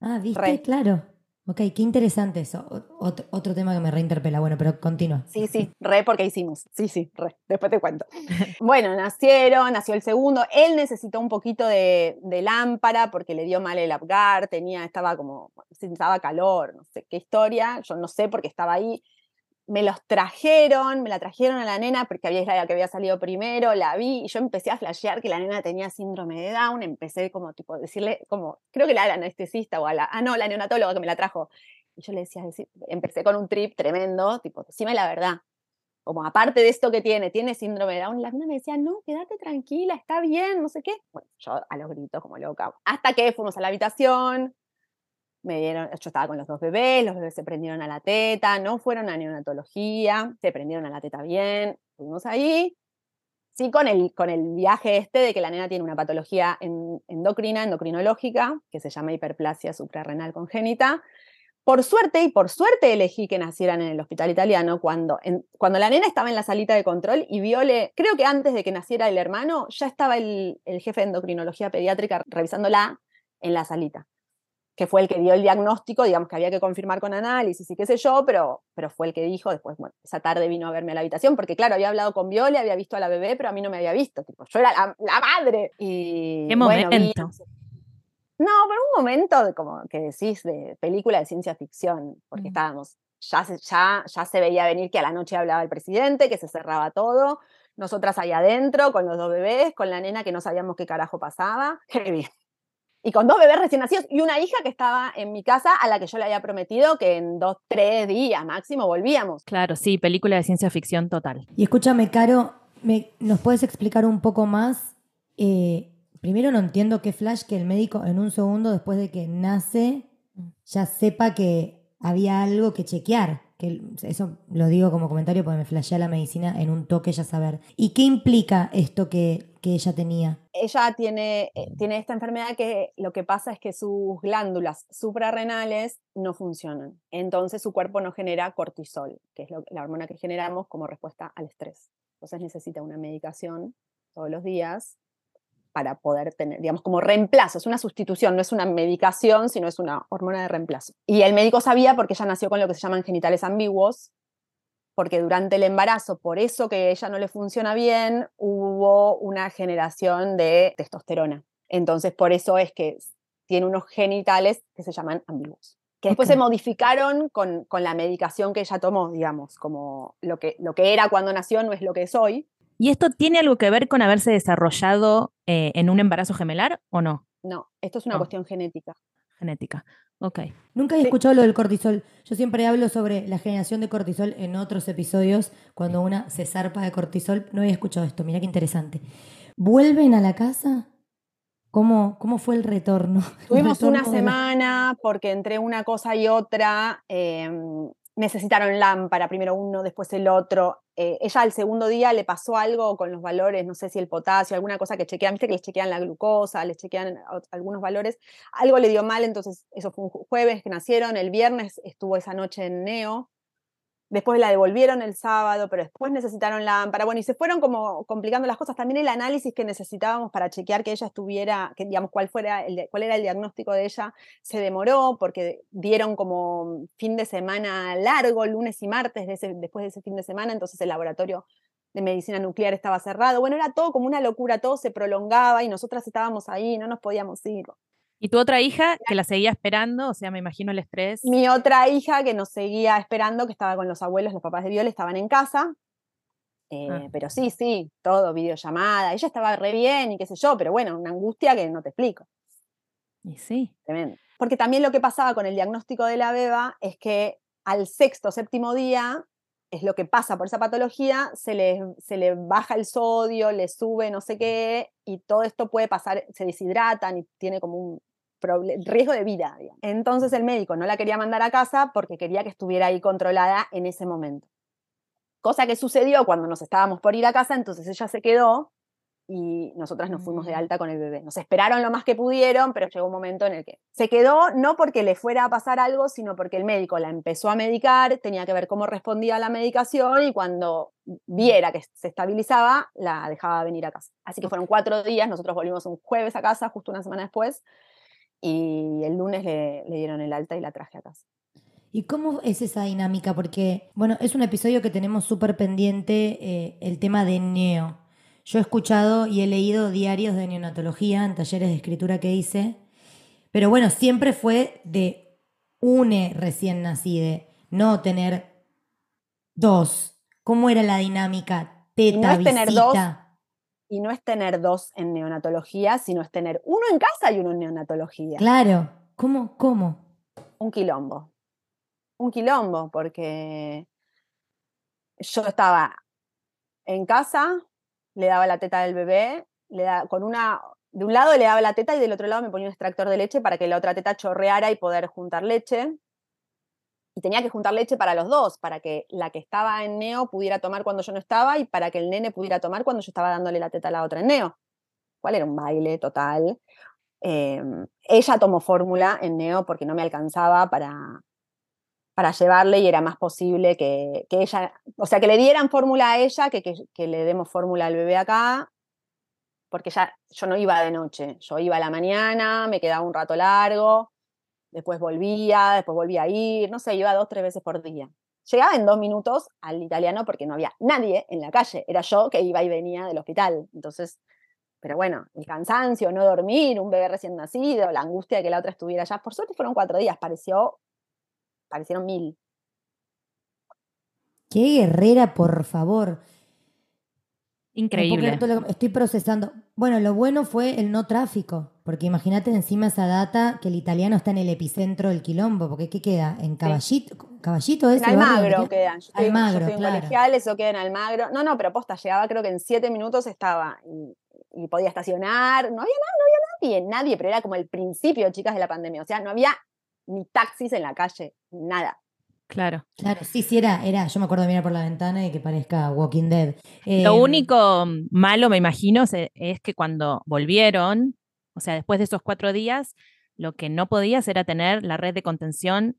Ah, ¿viste? Claro. Ok, qué interesante eso. otro, tema que me reinterpela. Bueno, pero continúa. Sí, sí, re porque hicimos. Sí, sí, re. Después te cuento. bueno, nacieron, nació el segundo. Él necesitó un poquito de, lámpara porque le dio mal el Apgar, tenía, estaba como, sentaba calor, no sé qué historia. Yo no sé porque estaba ahí me los trajeron, me la trajeron a la nena porque había la que había salido primero, la vi y yo empecé a flashear que la nena tenía síndrome de Down, empecé como tipo decirle, como, creo que la, la anestesista o a la, ah no, la neonatóloga que me la trajo. Y yo le decía, empecé con un trip tremendo, tipo, decime la verdad. Como aparte de esto que tiene, tiene síndrome de Down, la nena me decía, no, quédate tranquila, está bien, no sé qué. Bueno, yo a los gritos como loca. Hasta que fuimos a la habitación, me dieron, yo estaba con los dos bebés, los bebés se prendieron a la teta, no fueron a neonatología, se prendieron a la teta bien, fuimos ahí. Sí, con el, con el viaje este de que la nena tiene una patología endocrina, endocrinológica, que se llama hiperplasia suprarrenal congénita. Por suerte, y por suerte elegí que nacieran en el hospital italiano cuando, cuando la nena estaba en la salita de control y viole, creo que antes de que naciera el hermano, ya estaba el, el jefe de endocrinología pediátrica revisándola en la salita que fue el que dio el diagnóstico, digamos que había que confirmar con análisis y qué sé yo, pero, pero fue el que dijo, después, bueno, esa tarde vino a verme a la habitación, porque claro, había hablado con Viole, había visto a la bebé, pero a mí no me había visto, tipo, yo era la, madre. Y, ¿Qué momento? no, pero un momento de, como que decís de película de ciencia ficción, porque mm. estábamos, ya se, ya, ya se veía venir que a la noche hablaba el presidente, que se cerraba todo, nosotras ahí adentro, con los dos bebés, con la nena que no sabíamos qué carajo pasaba. Heavy y con dos bebés recién nacidos y una hija que estaba en mi casa a la que yo le había prometido que en dos, tres días máximo volvíamos. Claro, sí, película de ciencia ficción total. Y escúchame, Caro, me, ¿nos puedes explicar un poco más? Eh, primero no entiendo qué flash que el médico en un segundo después de que nace ya sepa que había algo que chequear. Que eso lo digo como comentario porque me flashea la medicina en un toque ya saber. ¿Y qué implica esto que, que ella tenía? Ella tiene, eh, tiene esta enfermedad que lo que pasa es que sus glándulas suprarrenales no funcionan. Entonces su cuerpo no genera cortisol, que es la hormona que generamos como respuesta al estrés. Entonces necesita una medicación todos los días para poder tener, digamos, como reemplazo, es una sustitución, no es una medicación, sino es una hormona de reemplazo. Y el médico sabía porque ella nació con lo que se llaman genitales ambiguos, porque durante el embarazo, por eso que ella no le funciona bien, hubo una generación de testosterona. Entonces, por eso es que tiene unos genitales que se llaman ambiguos. Que después se modificaron con, con, la medicación que ella tomó, digamos, como lo que, lo que era cuando nació no es lo que es hoy, ¿Y esto tiene algo que ver con haberse desarrollado eh, en un embarazo gemelar o no? No, esto es una cuestión genética. Genética, ok. Nunca he escuchado lo del cortisol. Yo siempre hablo sobre la generación de cortisol en otros episodios, cuando una se zarpa de cortisol. No había escuchado esto, mira qué interesante. ¿Vuelven a la casa? ¿Cómo, cómo fue el retorno? Tuvimos una semana porque entre una cosa y otra em, necesitaron lámpara, primero uno, después el otro. Eh, ella al segundo día le pasó algo con los valores, no sé si el potasio, alguna cosa que chequean, viste que les chequean la glucosa, les chequean algunos valores, algo le dio mal, entonces eso fue un jueves que nacieron, el viernes estuvo esa noche en Neo, Después la devolvieron el sábado, pero después necesitaron lámpara. Bueno, y se fueron como complicando las cosas. También el análisis que necesitábamos para chequear que ella estuviera, que digamos cuál, fuera el, cuál era el diagnóstico de ella, se demoró porque dieron como fin de semana largo, lunes y martes después de ese fin de semana, entonces el laboratorio de medicina nuclear estaba cerrado. Bueno, era todo como una locura, todo se prolongaba y nosotras estábamos ahí, no nos podíamos ir. ¿Y tu otra hija que la seguía esperando? O sea, me imagino el estrés. Mi otra hija que nos seguía esperando, que estaba con los abuelos, los papás de Viola, estaban en casa. Eh, ah. Pero sí, sí, todo, videollamada. Ella estaba re bien y qué sé yo, pero bueno, una angustia que no te explico. Y sí. Tremendo. Porque también lo que pasaba con el diagnóstico de la beba es que al sexto, séptimo día, es lo que pasa por esa patología, se le, se le baja el sodio, le sube no sé qué, y todo esto puede pasar, se deshidratan y tiene como un riesgo de vida. Entonces el médico no la quería mandar a casa porque quería que estuviera ahí controlada en ese momento. Cosa que sucedió cuando nos estábamos por ir a casa, entonces ella se quedó y nosotras nos fuimos de mm. alta con el bebé. Nos esperaron lo más que pudieron, pero llegó un momento en el que se quedó no porque le fuera a pasar algo, sino porque el médico la empezó a medicar, tenía que ver cómo respondía a la medicación y cuando viera que se estabilizaba, la dejaba venir a casa. Así que fueron cuatro días, nosotros volvimos un jueves a casa, justo una semana después, y el lunes le, dieron el alta y la traje a casa. ¿Y cómo es esa dinámica? Porque, bueno, es un episodio que tenemos súper pendiente, eh, el tema de Neo. Yo he escuchado y he leído diarios de neonatología en talleres de escritura que hice, pero bueno, siempre fue de une recién nacida, no tener dos. ¿Cómo era la dinámica? Teta, no tener dos y no es tener dos en neonatología, sino es tener uno en casa y uno en neonatología. Claro. ¿Cómo? ¿Cómo? Un quilombo. Un quilombo, porque yo estaba en casa, le daba la teta del bebé, le da, con una, de un lado le daba la teta y del otro lado me ponía un extractor de leche para que la otra teta chorreara y poder juntar leche y tenía que juntar leche para los dos, para que la que estaba en neo pudiera tomar cuando yo no estaba y para que el nene pudiera tomar cuando yo estaba dándole la teta a la otra en neo. ¿Cuál era un baile total? Em, ella tomó fórmula en neo porque no me alcanzaba para, para llevarle y era más posible que, ella, o sea, que le dieran fórmula a ella que, que, le demos fórmula al bebé acá, porque ya yo no iba de noche, yo iba a la mañana, me quedaba un rato largo, después volvía, después volvía a ir, no sé, iba dos, tres veces por día. Llegaba en dos minutos al italiano porque no había nadie en la calle, era yo que iba y venía del hospital. Entonces, pero bueno, el cansancio, no dormir, un bebé recién nacido, la angustia de que la otra estuviera allá. Por suerte fueron cuatro días, pareció, parecieron mil. Qué guerrera, por favor. Increíble. Estoy procesando. Bueno, lo bueno fue el no tráfico, porque imagínate encima esa data que el italiano está en el epicentro del quilombo, porque ¿qué queda? ¿En Caballito? ¿Caballito es? En Almagro quedan. Almagro, claro. eso queda en Almagro. No, no, pero posta, llegaba creo que en siete minutos estaba y, podía estacionar. No había nada, no había nadie, nadie, pero era como el principio, chicas, de la pandemia. O sea, no había ni taxis en la calle, nada. Claro. Claro, sí, sí, era, era, yo me acuerdo de mirar por la ventana y que parezca Walking Dead. Lo em, único malo, me imagino, es que cuando volvieron, o sea, después de esos cuatro días, lo que no podías era tener la red de contención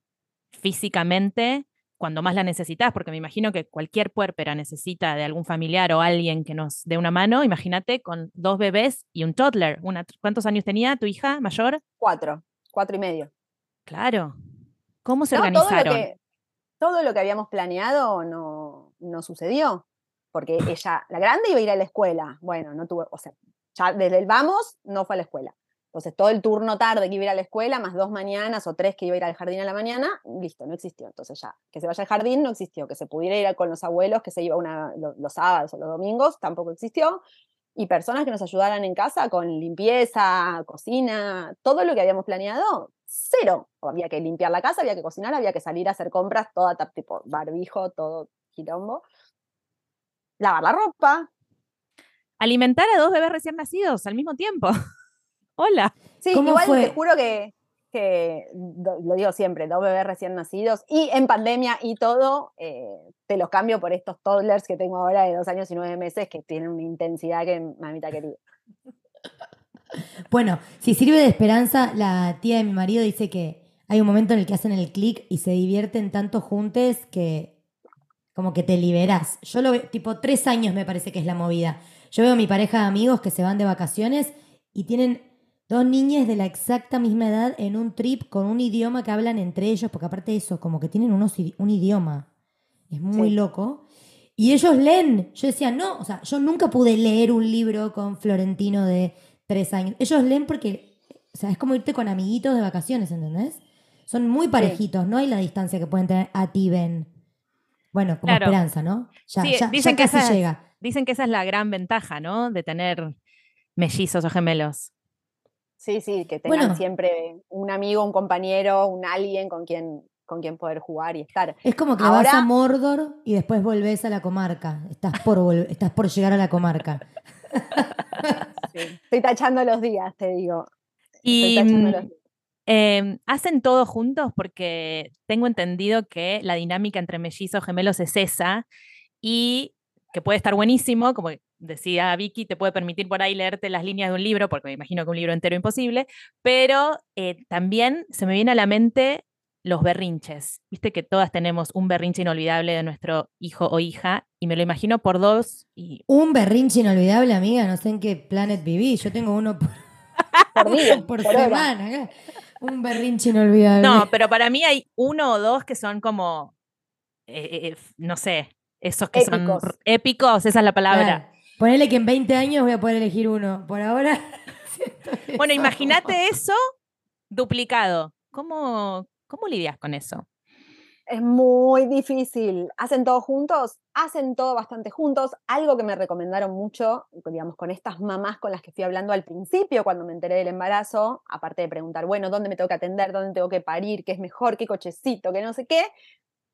físicamente cuando más la necesitas, porque me imagino que cualquier puérpera necesita de algún familiar o alguien que nos dé una mano. Imagínate con dos bebés y un toddler. Una, ¿Cuántos años tenía tu hija mayor? Cuatro, cuatro y medio. Claro. ¿Cómo se organizaron? Todo lo, que, habíamos planeado no, no sucedió, porque ella, la grande, iba a ir a la escuela. Bueno, no tuvo, o sea, ya desde el vamos no fue a la escuela. Entonces, todo el turno tarde que iba a ir a la escuela, más dos mañanas o tres que iba a ir al jardín a la mañana, listo, no existió. Entonces ya, que se vaya al jardín no existió, que se pudiera ir con los abuelos, que se iba una, los, sábados o los domingos, tampoco existió. Y personas que nos ayudaran en casa con limpieza, cocina, todo lo que habíamos planeado, cero. había que limpiar la casa, había que cocinar, había que salir a hacer compras, toda tipo barbijo, todo quilombo. Lavar la ropa. Alimentar a dos bebés recién nacidos al mismo tiempo. Hola. Sí, igual te juro que, lo digo siempre, dos bebés recién nacidos y en pandemia y todo, eh, te los cambio por estos toddlers que tengo ahora de dos años y nueve meses que tienen una intensidad que mamita querida. Bueno, si sirve de esperanza, la tía de mi marido dice que hay un momento en el que hacen el clic y se divierten tanto juntos que como que te liberas. Yo lo veo, tipo tres años me parece que es la movida. Yo veo a mi pareja de amigos que se van de vacaciones y tienen Dos niñas de la exacta misma edad en un trip con un idioma que hablan entre ellos, porque aparte de eso, como que tienen unos, un idioma. Es muy loco. Y ellos leen. Yo decía, no, o sea, yo nunca pude leer un libro con Florentino de tres años. Ellos leen porque, o sea, es como irte con amiguitos de vacaciones, ¿entendés? Son muy parejitos, no hay la distancia que pueden tener a ti, Ben. Bueno, como esperanza, ¿no? Ya, dicen que esa, llega. Dicen que esa es la gran ventaja, ¿no? De tener mellizos o gemelos. Sí, sí, que tengan siempre un amigo, un compañero, un alguien con quien, con quien poder jugar y estar. Es como que vas a Mordor y después volvés a la comarca. Estás por, estás por llegar a la comarca. Estoy tachando los días, te digo. Y mm, em, hacen todo juntos porque tengo entendido que la dinámica entre mellizos gemelos es esa y que puede estar buenísimo, como decía Vicky, te puede permitir por ahí leerte las líneas de un libro, porque me imagino que un libro entero imposible, pero eh, también se me viene a la mente los berrinches. Viste que todas tenemos un berrinche inolvidable de nuestro hijo o hija, y me lo imagino por dos. Y... Un berrinche inolvidable, amiga, no sé en qué planet viví, yo tengo uno por, por, semana. Un berrinche inolvidable. No, pero para mí hay uno o dos que son como, eh, eh, no sé, esos que son épicos, esa es la palabra. Ponele que en 20 años voy a poder elegir uno. Por ahora. bueno, imagínate eso duplicado. ¿Cómo, ¿Cómo lidias con eso? Es muy difícil. ¿Hacen todo juntos? Hacen todo bastante juntos. Algo que me recomendaron mucho, digamos, con estas mamás con las que fui hablando al principio, cuando me enteré del embarazo, aparte de preguntar, bueno, ¿dónde me tengo que atender? ¿Dónde tengo que parir? ¿Qué es mejor? ¿Qué cochecito? ¿Qué no sé qué?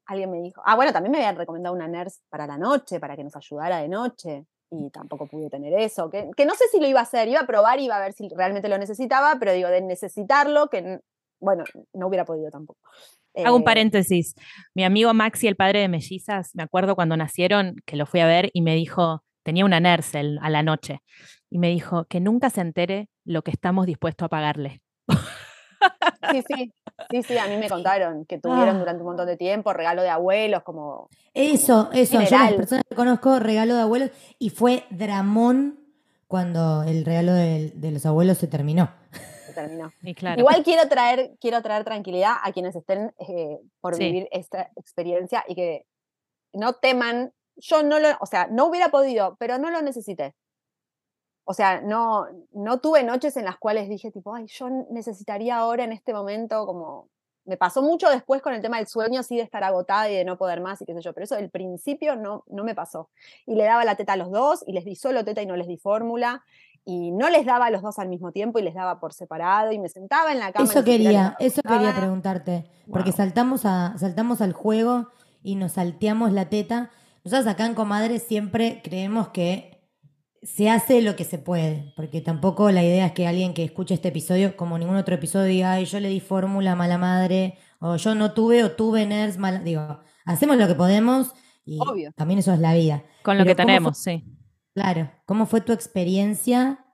Alguien me dijo, ah, bueno, también me habían recomendado una nurse para la noche, para que nos ayudara de noche y tampoco pude tener eso, que, no sé si lo iba a hacer, iba a probar, iba a ver si realmente lo necesitaba, pero digo, de necesitarlo, que bueno, no hubiera podido tampoco. Hago un eh, paréntesis. Mi amigo Maxi, el padre de mellizas, me acuerdo cuando nacieron que lo fui a ver y me dijo, tenía una Nersel a la noche, y me dijo que nunca se entere lo que estamos dispuestos a pagarle. Sí, sí, sí, sí, a mí me contaron que tuvieron ah. durante un montón de tiempo regalo de abuelos, como... Eso, eso, yo las personas que conozco regalo de abuelos y fue dramón cuando el regalo de, los abuelos se terminó. Se terminó. Igual quiero traer, quiero traer tranquilidad a quienes estén eh, por vivir esta experiencia y que no teman. Yo no lo, o sea, no hubiera podido, pero no lo necesité. O sea, no, no tuve noches en las cuales dije, tipo, ay, yo necesitaría ahora en este momento como... Me pasó mucho después con el tema del sueño, así de estar agotada y de no poder más y qué sé yo, pero eso del principio no, no me pasó. Y le daba la teta a los dos y les di solo teta y no les di fórmula y no les daba a los dos al mismo tiempo y les daba por separado y me sentaba en la cama. Eso quería, eso quería preguntarte, porque saltamos, a, saltamos al juego y nos salteamos la teta. Nosotros acá en Comadre siempre creemos que se hace lo que se puede, porque tampoco la idea es que alguien que escuche este episodio, como ningún otro episodio, diga, ay, yo le di fórmula a mala madre o yo no tuve o tuve NERS mal. Digo, hacemos lo que podemos y también eso es la vida. Con lo que tenemos, sí. Claro, ¿cómo fue tu experiencia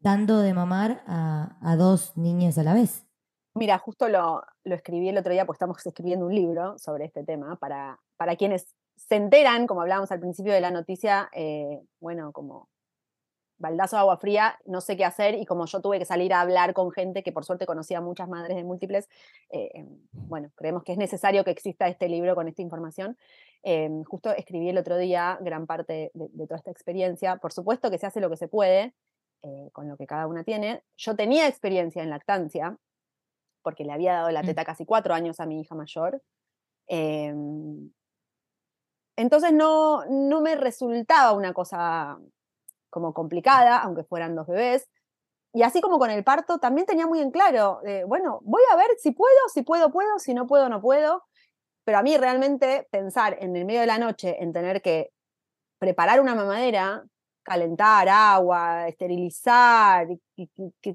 dando de mamar a, dos niñas a la vez? Mira, justo lo, escribí el otro día, porque estamos escribiendo un libro sobre este tema, para, para quienes se enteran, como hablábamos al principio de la noticia, eh, bueno, como baldazo de agua fría, no sé qué hacer y como yo tuve que salir a hablar con gente que por suerte conocía muchas madres de múltiples, eh, em, bueno, creemos que es necesario que exista este libro con esta información. Em, justo escribí el otro día gran parte de, toda esta experiencia. Por supuesto que se hace lo que se puede, eh, con lo que cada una tiene. Yo tenía experiencia en lactancia, porque le había dado la mm. teta casi cuatro años a mi hija mayor. Em, entonces no, no me resultaba una cosa como complicada, aunque fueran dos bebés. Y así como con el parto, también tenía muy en claro, bueno, voy a ver si puedo, si puedo, puedo, si no puedo, no puedo. Pero a mí realmente pensar en el medio de la noche en tener que preparar una mamadera, calentar agua, esterilizar,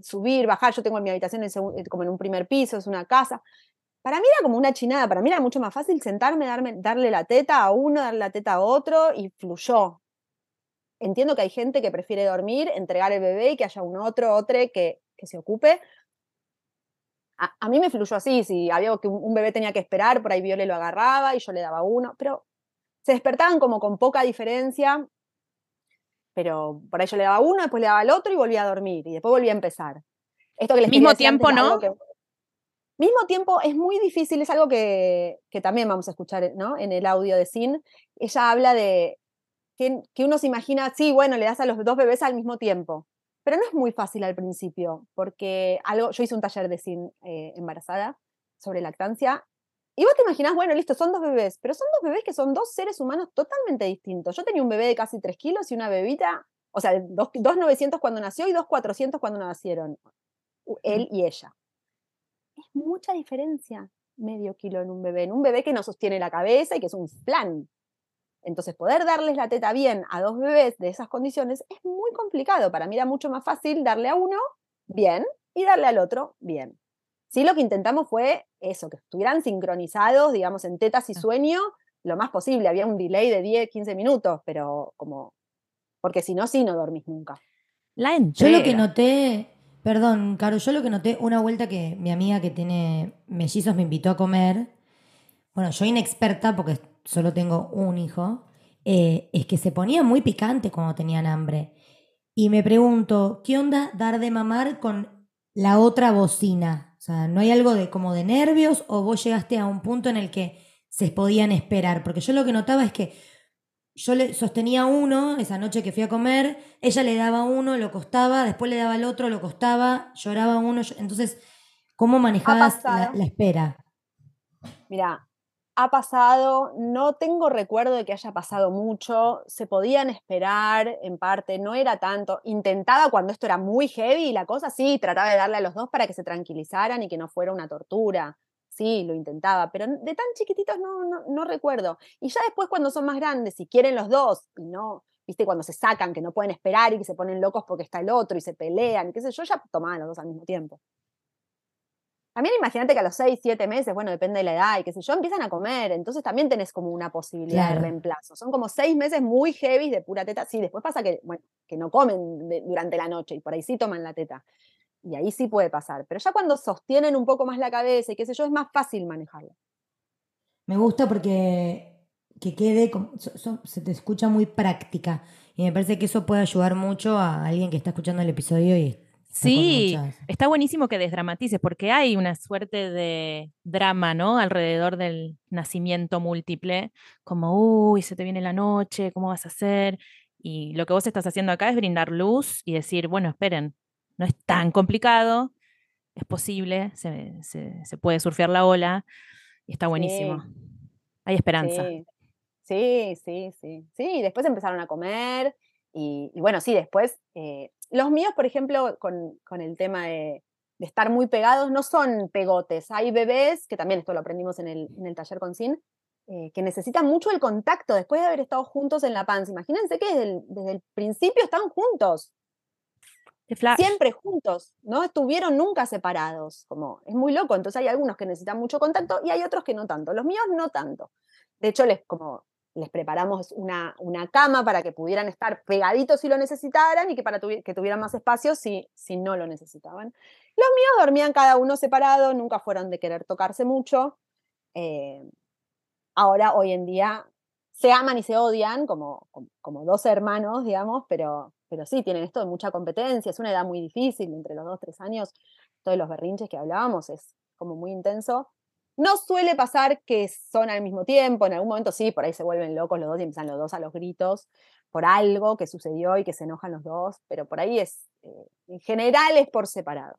subir, bajar, yo tengo en mi habitación eh, como en un primer piso, es una casa. Para mí era como una chinada, para mí era mucho más fácil sentarme, darme, darle la teta a uno, darle la teta a otro y fluyó entiendo que hay gente que prefiere dormir, entregar el bebé y que haya un otro, otro que, que se ocupe. A, mí me fluyó así, si había que un, bebé tenía que esperar, por ahí Viole lo agarraba y yo le daba uno, pero se despertaban como con poca diferencia, pero por ahí yo le daba uno, después le daba el otro y volvía a dormir y después volvía a empezar. Esto que les mismo tiempo, ¿no? mismo tiempo es muy difícil, es algo que, que también vamos a escuchar ¿no? en el audio de Sin. Ella habla de que, uno se imagina, sí, bueno, le das a los dos bebés al mismo tiempo. Pero no es muy fácil al principio, porque algo, yo hice un taller de sin eh, embarazada sobre lactancia, y vos te imaginás, bueno, listo, son dos bebés, pero son dos bebés que son dos seres humanos totalmente distintos. Yo tenía un bebé de casi tres kilos y una bebita, o sea, dos, dos 900 cuando nació y dos 400 cuando nacieron, él y ella. Es mucha diferencia medio kilo en un bebé, en un bebé que no sostiene la cabeza y que es un plan. Entonces, poder darles la teta bien a dos bebés de esas condiciones es muy complicado. Para mí era mucho más fácil darle a uno bien y darle al otro bien. Sí, lo que intentamos fue eso, que estuvieran sincronizados, digamos, en tetas y sueño lo más posible. Había un delay de 10, 15 minutos, pero como, porque si no, sí, no dormís nunca. La Yo lo que noté, perdón, Caro, yo lo que noté, una vuelta que mi amiga que tiene mellizos me invitó a comer, bueno, yo inexperta porque solo tengo un hijo, eh, es que se ponía muy picante cuando tenían hambre. Y me pregunto, ¿qué onda dar de mamar con la otra bocina? O sea, ¿no hay algo de como de nervios o vos llegaste a un punto en el que se podían esperar? Porque yo lo que notaba es que yo le sostenía uno esa noche que fui a comer, ella le daba uno, lo costaba, después le daba el otro, lo costaba, lloraba uno. Entonces, ¿cómo manejabas la, la espera? Mira, ha pasado, no tengo recuerdo de que haya pasado mucho, se podían esperar en parte, no era tanto, intentaba cuando esto era muy heavy y la cosa, sí, trataba de darle a los dos para que se tranquilizaran y que no fuera una tortura, sí, lo intentaba, pero de tan chiquititos no, no, recuerdo. Y ya después cuando son más grandes, si quieren los dos y no, viste, cuando se sacan, que no pueden esperar y que se ponen locos porque está el otro y se pelean, qué sé yo, ya tomaban los dos al mismo tiempo. También imagínate que a los 6, 7 meses, bueno, depende de la edad y qué sé yo, empiezan a comer, entonces también tenés como una posibilidad de reemplazo. Son como 6 meses muy heavy de pura teta. Sí, después pasa que, bueno, que no comen durante la noche y por ahí sí toman la teta. Y ahí sí puede pasar. Pero ya cuando sostienen un poco más la cabeza y qué sé yo, es más fácil manejarlo. Me gusta porque que quede, se te escucha muy práctica. Y me parece que eso puede ayudar mucho a alguien que está escuchando el episodio y Sí, está buenísimo que desdramatices, porque hay una suerte de drama, ¿no? Alrededor del nacimiento múltiple, como, uy, se te viene la noche, ¿cómo vas a hacer? Y lo que vos estás haciendo acá es brindar luz y decir, bueno, esperen, no es tan complicado, es posible, se, puede surfear la ola y está buenísimo. Hay esperanza. Sí. sí, sí, sí. después empezaron a comer y, bueno, sí, después eh, los míos, por ejemplo, con, el tema de, estar muy pegados, no son pegotes. Hay bebés, que también esto lo aprendimos en el, taller con Sin, eh, que necesitan mucho el contacto después de haber estado juntos en la panza. Imagínense que desde el, principio están juntos. siempre juntos, no estuvieron nunca separados, como es muy loco, entonces hay algunos que necesitan mucho contacto y hay otros que no tanto, los míos no tanto. De hecho, les, como les preparamos una, una cama para que pudieran estar pegaditos si lo necesitaran y que, para que tuvieran más espacio si, si no lo necesitaban. Los míos dormían cada uno separado, nunca fueron de querer tocarse mucho. Eh, ahora, hoy en día, se aman y se odian como, como, dos hermanos, digamos, pero, pero sí, tienen esto de mucha competencia, es una edad muy difícil, entre los dos, tres años, todos los berrinches que hablábamos es como muy intenso. No suele pasar que son al mismo tiempo, en algún momento sí, por ahí se vuelven locos los dos y empiezan los dos a los gritos por algo que sucedió y que se enojan los dos, pero por ahí es, eh, en general es por separado.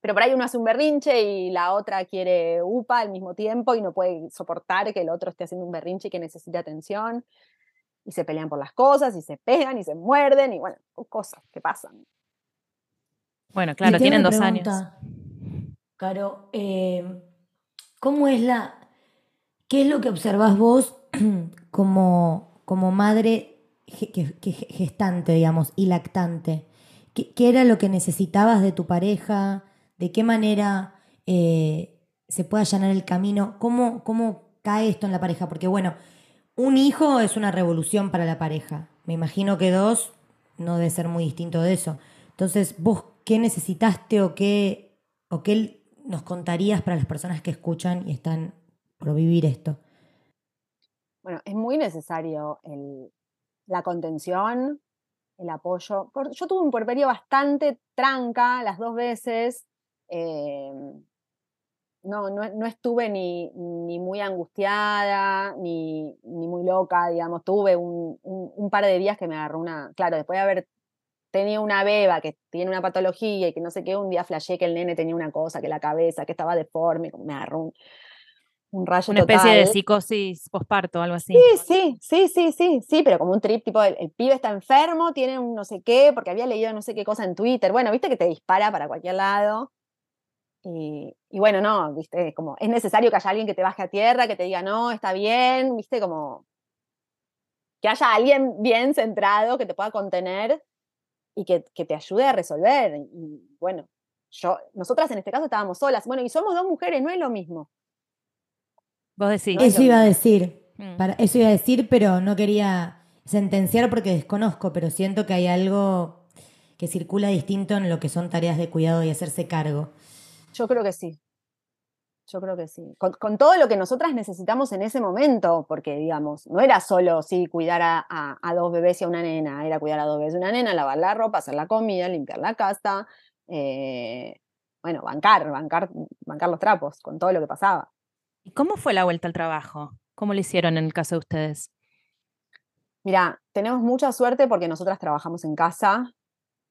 Pero por ahí uno hace un berrinche y la otra quiere UPA al mismo tiempo y no puede soportar que el otro esté haciendo un berrinche y que necesite atención. Y se pelean por las cosas y se pegan y se muerden y bueno, cosas que pasan. Bueno, claro, tienen dos años. Caro, eh, ¿Cómo es la... ¿Qué es lo que observas vos como, como madre gestante, digamos, y lactante? ¿Qué, era lo que necesitabas de tu pareja? ¿De qué manera eh, se puede allanar el camino? ¿Cómo, ¿Cómo cae esto en la pareja? Porque bueno, un hijo es una revolución para la pareja. Me imagino que dos no debe ser muy distinto de eso. Entonces, ¿vos qué necesitaste o qué, o qué nos contarías para las personas que escuchan y están por vivir esto? Bueno, es muy necesario la contención, el apoyo. Yo tuve un porperio bastante tranca las dos veces. Em, no, no, estuve ni, ni, muy angustiada, ni, ni, muy loca, digamos. Tuve un, un, par de días que me agarró una. Claro, después de haber tenía una beba que tiene una patología y que no sé qué, un día flashé que el nene tenía una cosa, que la cabeza, que estaba deforme, me agarró un, rayo Una especie de psicosis posparto, algo así. Sí, sí, sí, sí, sí, sí, pero como un trip tipo, el, pibe está enfermo, tiene un no sé qué, porque había leído no sé qué cosa en Twitter, bueno, viste que te dispara para cualquier lado. Y, y, bueno, no, viste, como es necesario que haya alguien que te baje a tierra, que te diga, no, está bien, viste, como que haya alguien bien centrado que te pueda contener y que, te ayude a resolver. Y bueno, yo, nosotras en este caso estábamos solas. Bueno, y somos dos mujeres, no es lo mismo. Vos decís. eso iba a decir. Mm. Para, eso iba a decir, pero no quería sentenciar porque desconozco, pero siento que hay algo que circula distinto en lo que son tareas de cuidado y hacerse cargo. Yo creo que sí. Yo creo que sí. Con, todo lo que nosotras necesitamos en ese momento, porque, digamos, no era solo, sí, cuidar a, dos bebés y a una nena, era cuidar a dos bebés y una nena, lavar la ropa, hacer la comida, limpiar la casa, eh, bueno, bancar, bancar, bancar los trapos con todo lo que pasaba. ¿Y cómo fue la vuelta al trabajo? ¿Cómo lo hicieron en el caso de ustedes? Mira, tenemos mucha suerte porque nosotras trabajamos en casa,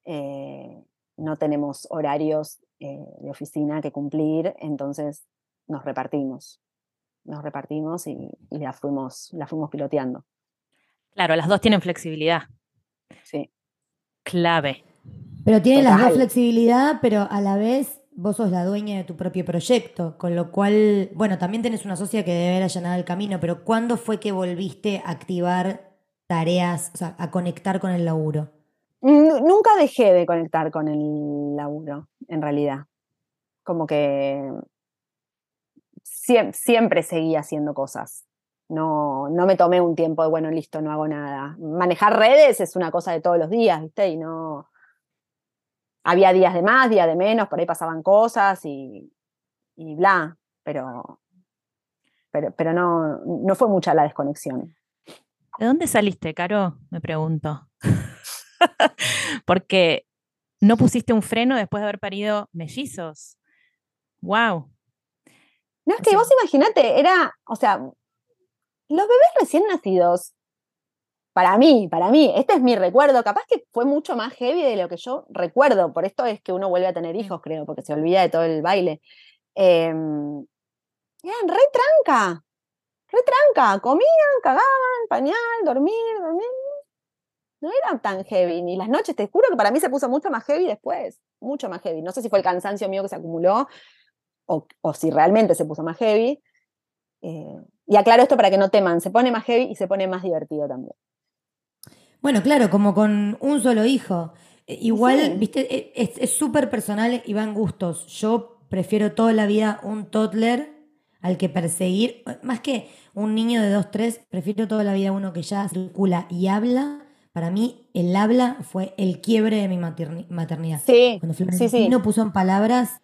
eh, no tenemos horarios eh, de oficina que cumplir, entonces nos repartimos. Nos repartimos y, la, fuimos, la fuimos piloteando. Claro, las dos tienen flexibilidad. Sí. Clave. Pero tienen las dos flexibilidad, pero a la vez vos sos la dueña de tu propio proyecto, con lo cual, bueno, también tenés una socia que debe haber allanado el camino, pero ¿cuándo fue que volviste a activar tareas, o sea, a conectar con el laburo? Nunca dejé de conectar con el laburo, en realidad. Como que siempre, seguí haciendo cosas. No, no me tomé un tiempo de, bueno, listo, no hago nada. Manejar redes es una cosa de todos los días, ¿viste? Y no... Había días de más, días de menos, por ahí pasaban cosas y, y bla, pero, pero, pero no, no fue mucha la desconexión. ¿De dónde saliste, Caro? Me pregunto. Porque no pusiste un freno después de haber parido mellizos. ¡Wow! No, es que vos imaginate, era, o sea, los bebés recién nacidos, para mí, para mí, este es mi recuerdo, capaz que fue mucho más heavy de lo que yo recuerdo, por esto es que uno vuelve a tener hijos, creo, porque se olvida de todo el baile. Em, eran re tranca, re tranca, comían, cagaban, pañal, dormir, dormir. No era tan heavy, ni las noches, te juro que para mí se puso mucho más heavy después, mucho más heavy. No sé si fue el cansancio mío que se acumuló, o, si realmente se puso más heavy. Eh, y aclaro esto para que no teman, se pone más heavy y se pone más divertido también. Bueno, claro, como con un solo hijo. igual, viste, e, es súper personal y va en gustos. Yo prefiero toda la vida un toddler al que perseguir, más que un niño de 2, 3, prefiero toda la vida uno que ya circula y habla. Para mí, el habla fue el quiebre de mi maternidad. Sí, Cuando Florentino sí, puso en palabras,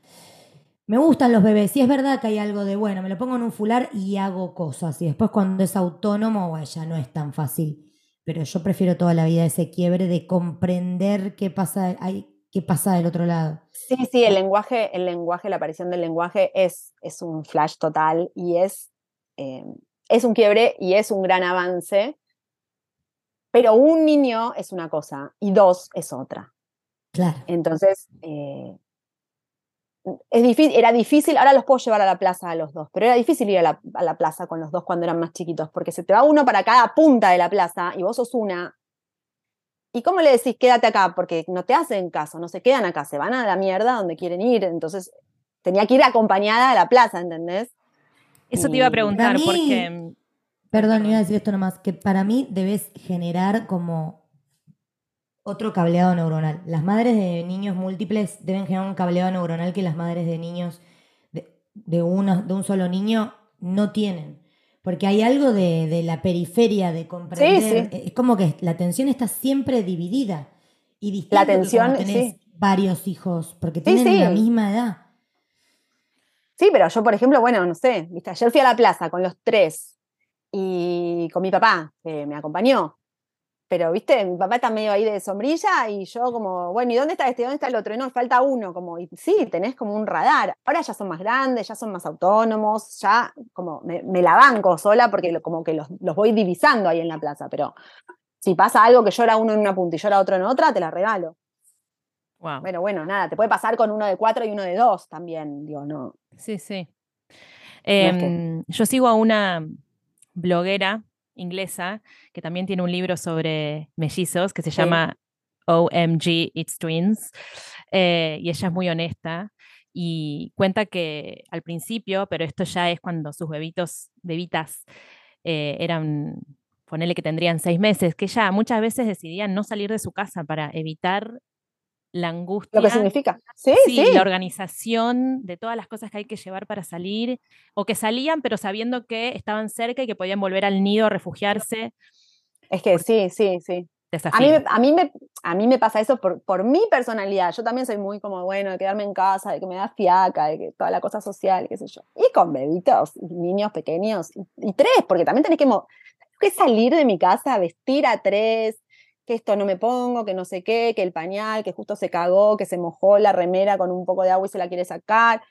me gustan los bebés. Y es verdad que hay algo de, bueno, me lo pongo en un fular y hago cosas. Y después cuando es autónomo, bueno, ya no es tan fácil. Pero yo prefiero toda la vida ese quiebre de comprender qué pasa, qué pasa del otro lado. Sí, sí, el lenguaje, el lenguaje, la aparición del lenguaje es, es un flash total y es, eh, es un quiebre y es un gran avance. Pero un niño es una cosa y dos es otra. Claro. Entonces, eh, es difícil, era difícil, ahora los puedo llevar a la plaza a los dos, pero era difícil ir a la, a la, plaza con los dos cuando eran más chiquitos, porque se te va uno para cada punta de la plaza y vos sos una. ¿Y cómo le decís quédate acá? Porque no te hacen caso, no se quedan acá, se van a la mierda donde quieren ir. Entonces tenía que ir acompañada a la plaza, ¿entendés? Eso te iba a preguntar, porque. Perdón, iba a decir esto nomás, que para mí debes generar como otro cableado neuronal. Las madres de niños múltiples deben generar un cableado neuronal que las madres de niños de, de, uno, de un solo niño no tienen. Porque hay algo de, la periferia de comprender. Es como que la atención está siempre dividida. Y distinto la atención, tenés varios hijos, porque tienen la misma edad. Sí, pero yo, por ejemplo, bueno, no sé, ¿viste? ayer fui a la plaza con los tres y con mi papá, que me acompañó pero, viste, mi papá está medio ahí de sombrilla y yo como, bueno, ¿y dónde está este? ¿Dónde está el otro? Y no, falta uno, como, y sí, tenés como un radar. Ahora ya son más grandes, ya son más autónomos, ya como me, la banco sola porque como que los, voy divisando ahí en la plaza, pero si pasa algo que llora uno en una punta y llora otro en otra, te la regalo. Wow. Bueno, bueno, nada, te puede pasar con uno de cuatro y uno de dos también, digo, no. Sí, sí. Em, yo sigo a una bloguera inglesa, que también tiene un libro sobre mellizos que se llama OMG It's Twins. Eh, y ella es muy honesta y cuenta que al principio, pero esto ya es cuando sus bebitos, bebitas, eh, eran, ponele que tendrían seis meses, que ella muchas veces decidían no salir de su casa para evitar la angustia. Lo que significa. Sí, sí, la organización de todas las cosas que hay que llevar para salir, o que salían pero sabiendo que estaban cerca y que podían volver al nido a refugiarse. Es que sí, sí, sí. A mí, a, mí me, a mí me pasa eso por, por mi personalidad. Yo también soy muy como, bueno, de quedarme en casa, de que me da fiaca, de que toda la cosa social, qué sé yo. Y con bebitos, niños pequeños, y, tres, porque también tenés que, que salir de mi casa, vestir a tres, que esto no me pongo, que no sé qué, que el pañal, que justo se cagó, que se mojó la remera con un poco de agua y se la quiere sacar.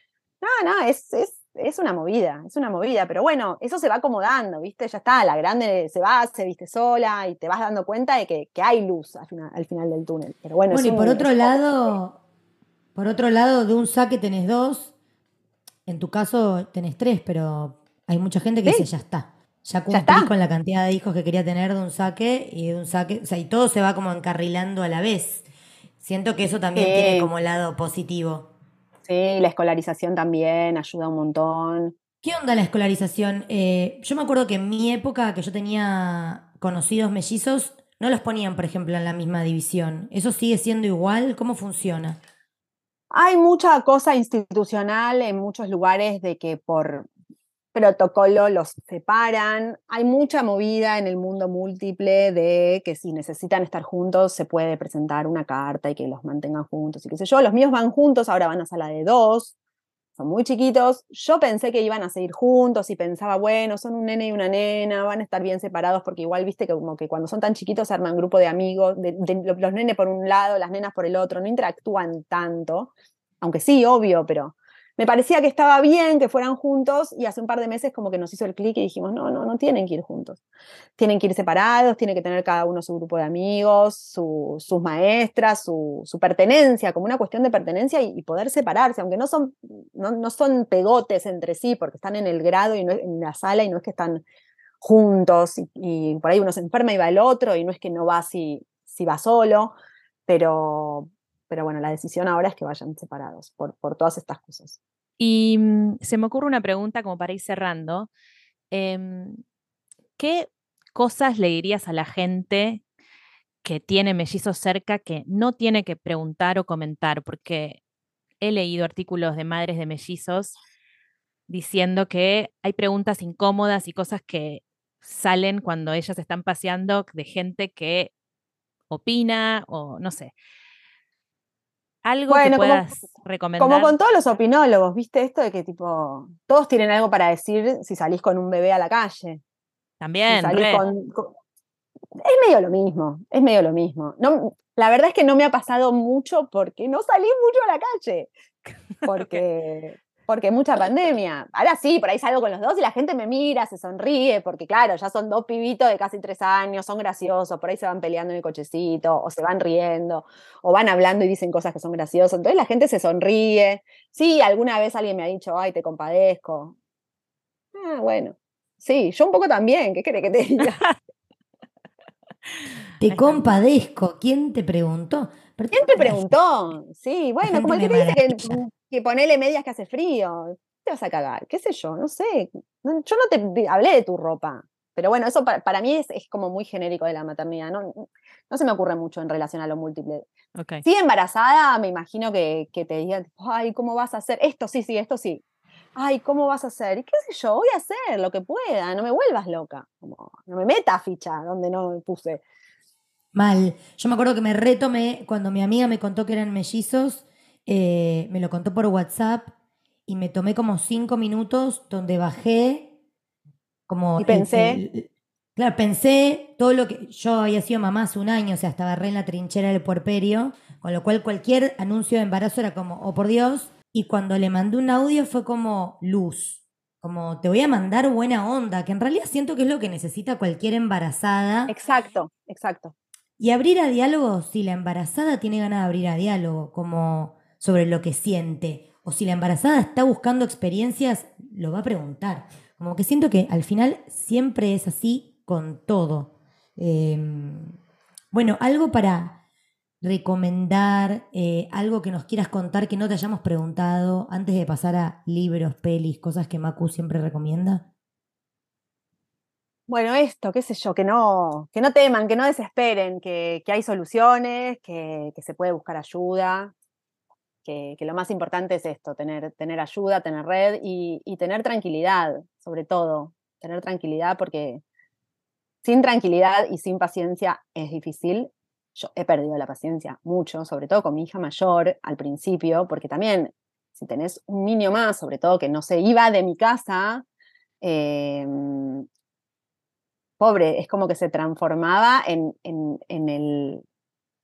No, no, es, es, es una movida, es una movida, pero bueno, eso se va acomodando, ¿viste? Ya está, la grande se va, se viste sola y te vas dando cuenta de que, que hay luz al final, al final, del túnel. Pero bueno, bueno y por otro lado, por otro lado, de un saque tenés dos, en tu caso tenés tres, pero hay mucha gente que dice ya está. Ya cumplí con la cantidad de hijos que quería tener de un saque y de un saque, o sea, y todo se va como encarrilando a la vez. Siento que eso también tiene como lado positivo. Sí, la escolarización también ayuda un montón. ¿Qué onda la escolarización? Eh, yo me acuerdo que en mi época, que yo tenía conocidos mellizos, no los ponían, por ejemplo, en la misma división. ¿Eso sigue siendo igual? ¿Cómo funciona? Hay mucha cosa institucional en muchos lugares de que por protocolo los separan. Hay mucha movida en el mundo múltiple de que si necesitan estar juntos se puede presentar una carta y que los mantengan juntos y qué sé yo. Los míos van juntos, ahora van a sala de dos, son muy chiquitos. Yo pensé que iban a seguir juntos y pensaba, bueno, son un nene y una nena, van a estar bien separados porque igual viste que como que cuando son tan chiquitos se arman grupo de amigos, los nenes por un lado, las nenas por el otro, no interactúan tanto, aunque sí, obvio, pero me parecía que estaba bien que fueran juntos y hace un par de meses como que nos hizo el clic y dijimos, no, no, no tienen que ir juntos. Tienen que ir separados, tiene que tener cada uno su grupo de amigos, sus maestras, su, pertenencia, como una cuestión de pertenencia y, poder separarse, aunque no son, no, son pegotes entre sí porque están en el grado y no en la sala y no es que están juntos y, por ahí uno se enferma y va el otro y no es que no va si, si va solo, pero, pero bueno, la decisión ahora es que vayan separados por, por todas estas cosas. Y mm, se me ocurre una pregunta como para ir cerrando. Em, ¿Qué cosas le dirías a la gente que tiene mellizos cerca que no tiene que preguntar o comentar, porque he leído artículos de madres de mellizos diciendo que hay preguntas incómodas y cosas que salen cuando ellas están paseando de gente que opina o no sé. Algo que puedas recomendar. Como con todos los opinólogos, ¿viste? Esto de que tipo, todos tienen algo para decir si salís con un bebé a la calle. También. Es medio lo mismo, es medio lo mismo. No, la verdad es que no me ha pasado mucho porque no salí mucho a la calle. Porque, porque mucha pandemia. Ahora sí, por ahí salgo con los dos y la gente me mira, se sonríe, porque claro, ya son dos pibitos de casi tres años, son graciosos, por ahí se van peleando en el cochecito, o se van riendo, o van hablando y dicen cosas que son graciosas. Entonces la gente se sonríe. Sí, alguna vez alguien me ha dicho, ay, te compadezco. Ah, bueno. Sí, yo un poco también, ¿qué quiere que te diga? te compadezco. ¿Quién te preguntó? ¿Quién te preguntó? Sí, bueno, como el que te dice que que ponele medias que hace frío. Te vas a cagar, qué sé yo, no sé. yo no te hablé de tu ropa. Pero bueno, eso para, mí es, como muy genérico de la maternidad. No, no se me ocurre mucho en relación a lo múltiple. Okay. Sí, embarazada, me imagino que, que te digan, ay, ¿cómo vas a hacer? Esto sí, sí, esto sí. Ay, ¿cómo vas a hacer? Y qué sé yo, voy a hacer lo que pueda, no me vuelvas loca. Como, no me meta ficha donde no me puse. Mal. Yo me acuerdo que me retomé cuando mi amiga me contó que eran mellizos eh, me lo contó por WhatsApp y me tomé como cinco minutos donde bajé como... Y pensé... claro, pensé todo lo que... Yo había sido mamá hace un año, o sea, estaba re en la trinchera del puerperio, con lo cual cualquier anuncio de embarazo era como, oh por Dios, y cuando le mandé un audio fue como luz, como te voy a mandar buena onda, que en realidad siento que es lo que necesita cualquier embarazada. Exacto, exacto. Y abrir a diálogo, si la embarazada tiene ganas de abrir a diálogo, como sobre lo que siente. O si la embarazada está buscando experiencias, lo va a preguntar. Como que siento que al final siempre es así con todo. Em, bueno, algo para recomendar, eh, algo que nos quieras contar que no te hayamos preguntado antes de pasar a libros, pelis, cosas que Macu siempre recomienda. Bueno, esto, qué sé yo, que no, que no teman, que no desesperen, que, hay soluciones, que, que, se puede buscar ayuda, que, lo más importante es esto, tener, tener ayuda, tener red y, tener tranquilidad, sobre todo, tener tranquilidad porque sin tranquilidad y sin paciencia es difícil. Yo he perdido la paciencia mucho, sobre todo con mi hija mayor al principio, porque también si tenés un niño más, sobre todo que no se iba de mi casa, em, pobre, es como que se transformaba en, en el,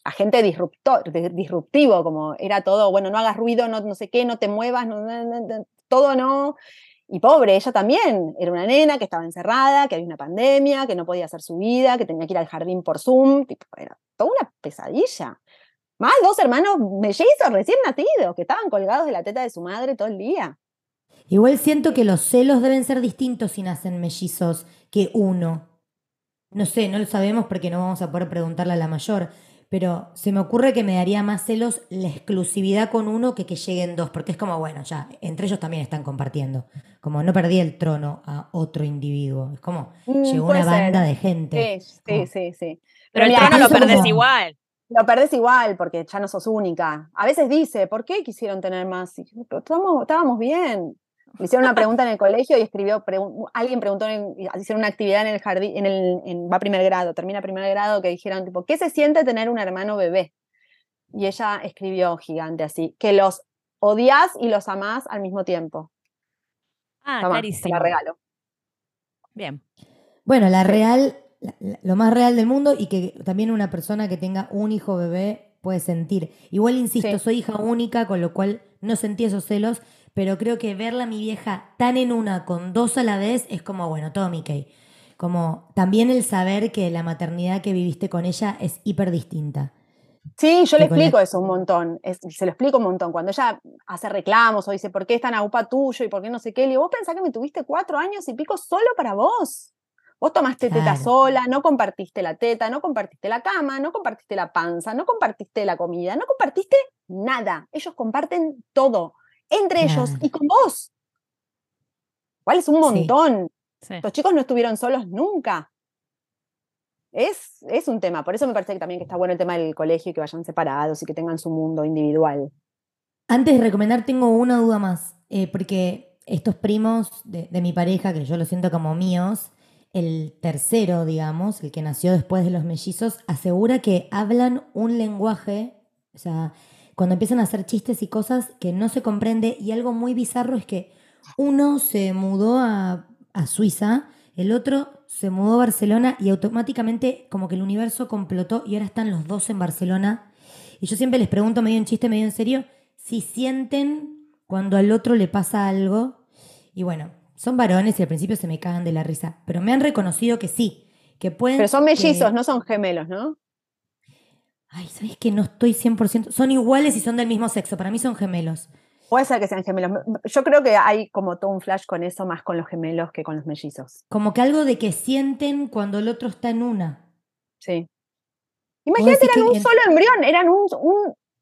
agente disruptor, disruptivo, como era todo, bueno, no hagas ruido, no, no sé qué, no te muevas, no, todo no. Y pobre, ella también, era una nena que estaba encerrada, que había una pandemia, que no podía hacer su vida, que tenía que ir al jardín por Zoom, era toda una pesadilla. Más dos hermanos mellizos recién nacidos, que estaban colgados de la teta de su madre todo el día. Igual siento que los celos deben ser distintos si nacen mellizos que uno. No sé, no lo sabemos porque no vamos a poder preguntarle a la mayor pero se me ocurre que me daría más celos la exclusividad con uno que que lleguen dos, porque es como, bueno, ya, entre ellos también están compartiendo. Como no perdí el trono a otro individuo. Es como, mm, llegó una banda de gente. Sí, sí, sí, sí. Pero, el trono lo perdés igual. Lo perdés igual porque ya no sos única. A veces dice, ¿por qué quisieron tener más? Estábamos, estábamos bien. Le hicieron una pregunta en el colegio y escribió, alguien preguntó, hicieron una actividad en el jardín, en el, va a primer grado, termina primer grado, que dijeron, tipo, ¿qué se siente tener un hermano bebé? Y ella escribió gigante así, que los odias y los amás al mismo tiempo. Ah, clarísimo. la regalo. Bien. Bueno, la real, lo más real del mundo y que también una persona que tenga un hijo bebé puede sentir. Igual insisto, soy hija única, con lo cual no sentí esos celos, pero creo que verla a mi vieja tan en una con dos a la vez es como, bueno, todo Mickey. Como también el saber que la maternidad que viviste con ella es hiper distinta. Sí, yo le explico eso un montón, se lo explico un montón. Cuando ella hace reclamos o dice, ¿por qué es tan UPA tuyo y por qué no sé qué? Le digo, vos pensás que me tuviste cuatro años y pico solo para vos. Vos tomaste teta sola, no compartiste la teta, no compartiste la cama, no compartiste la panza, no compartiste la comida, no compartiste nada. Ellos comparten todo entre ellos y con vos. ¿Cuál es un montón? Los chicos no estuvieron solos nunca. es, es un tema. Por eso me parece que también que está bueno el tema del colegio y que vayan separados y que tengan su mundo individual. Antes de recomendar, tengo una duda más, eh, porque estos primos de, mi pareja, que yo lo siento como míos, el tercero, digamos, el que nació después de los mellizos, asegura que hablan un lenguaje, o sea, cuando empiezan a hacer chistes y cosas que no se comprende, y algo muy bizarro es que uno se mudó a, a Suiza, el otro se mudó a Barcelona y automáticamente como que el universo complotó y ahora están los dos en Barcelona. Y yo siempre les pregunto medio en chiste, medio en serio, si sienten cuando al otro le pasa algo. Y bueno, son varones y al principio se me cagan de la risa, pero me han reconocido que sí, que pueden... Pero son mellizos, no son gemelos, ¿no? Ay, ¿sabes que no estoy 100%? Son iguales y son del mismo sexo, para mí son gemelos. Puede ser que sean gemelos. Yo creo que hay como todo un flash con eso, más con los gemelos que con los mellizos. Como que algo de que sienten cuando el otro está en una. Sí. Imagínate, eran un solo embrión, eran un,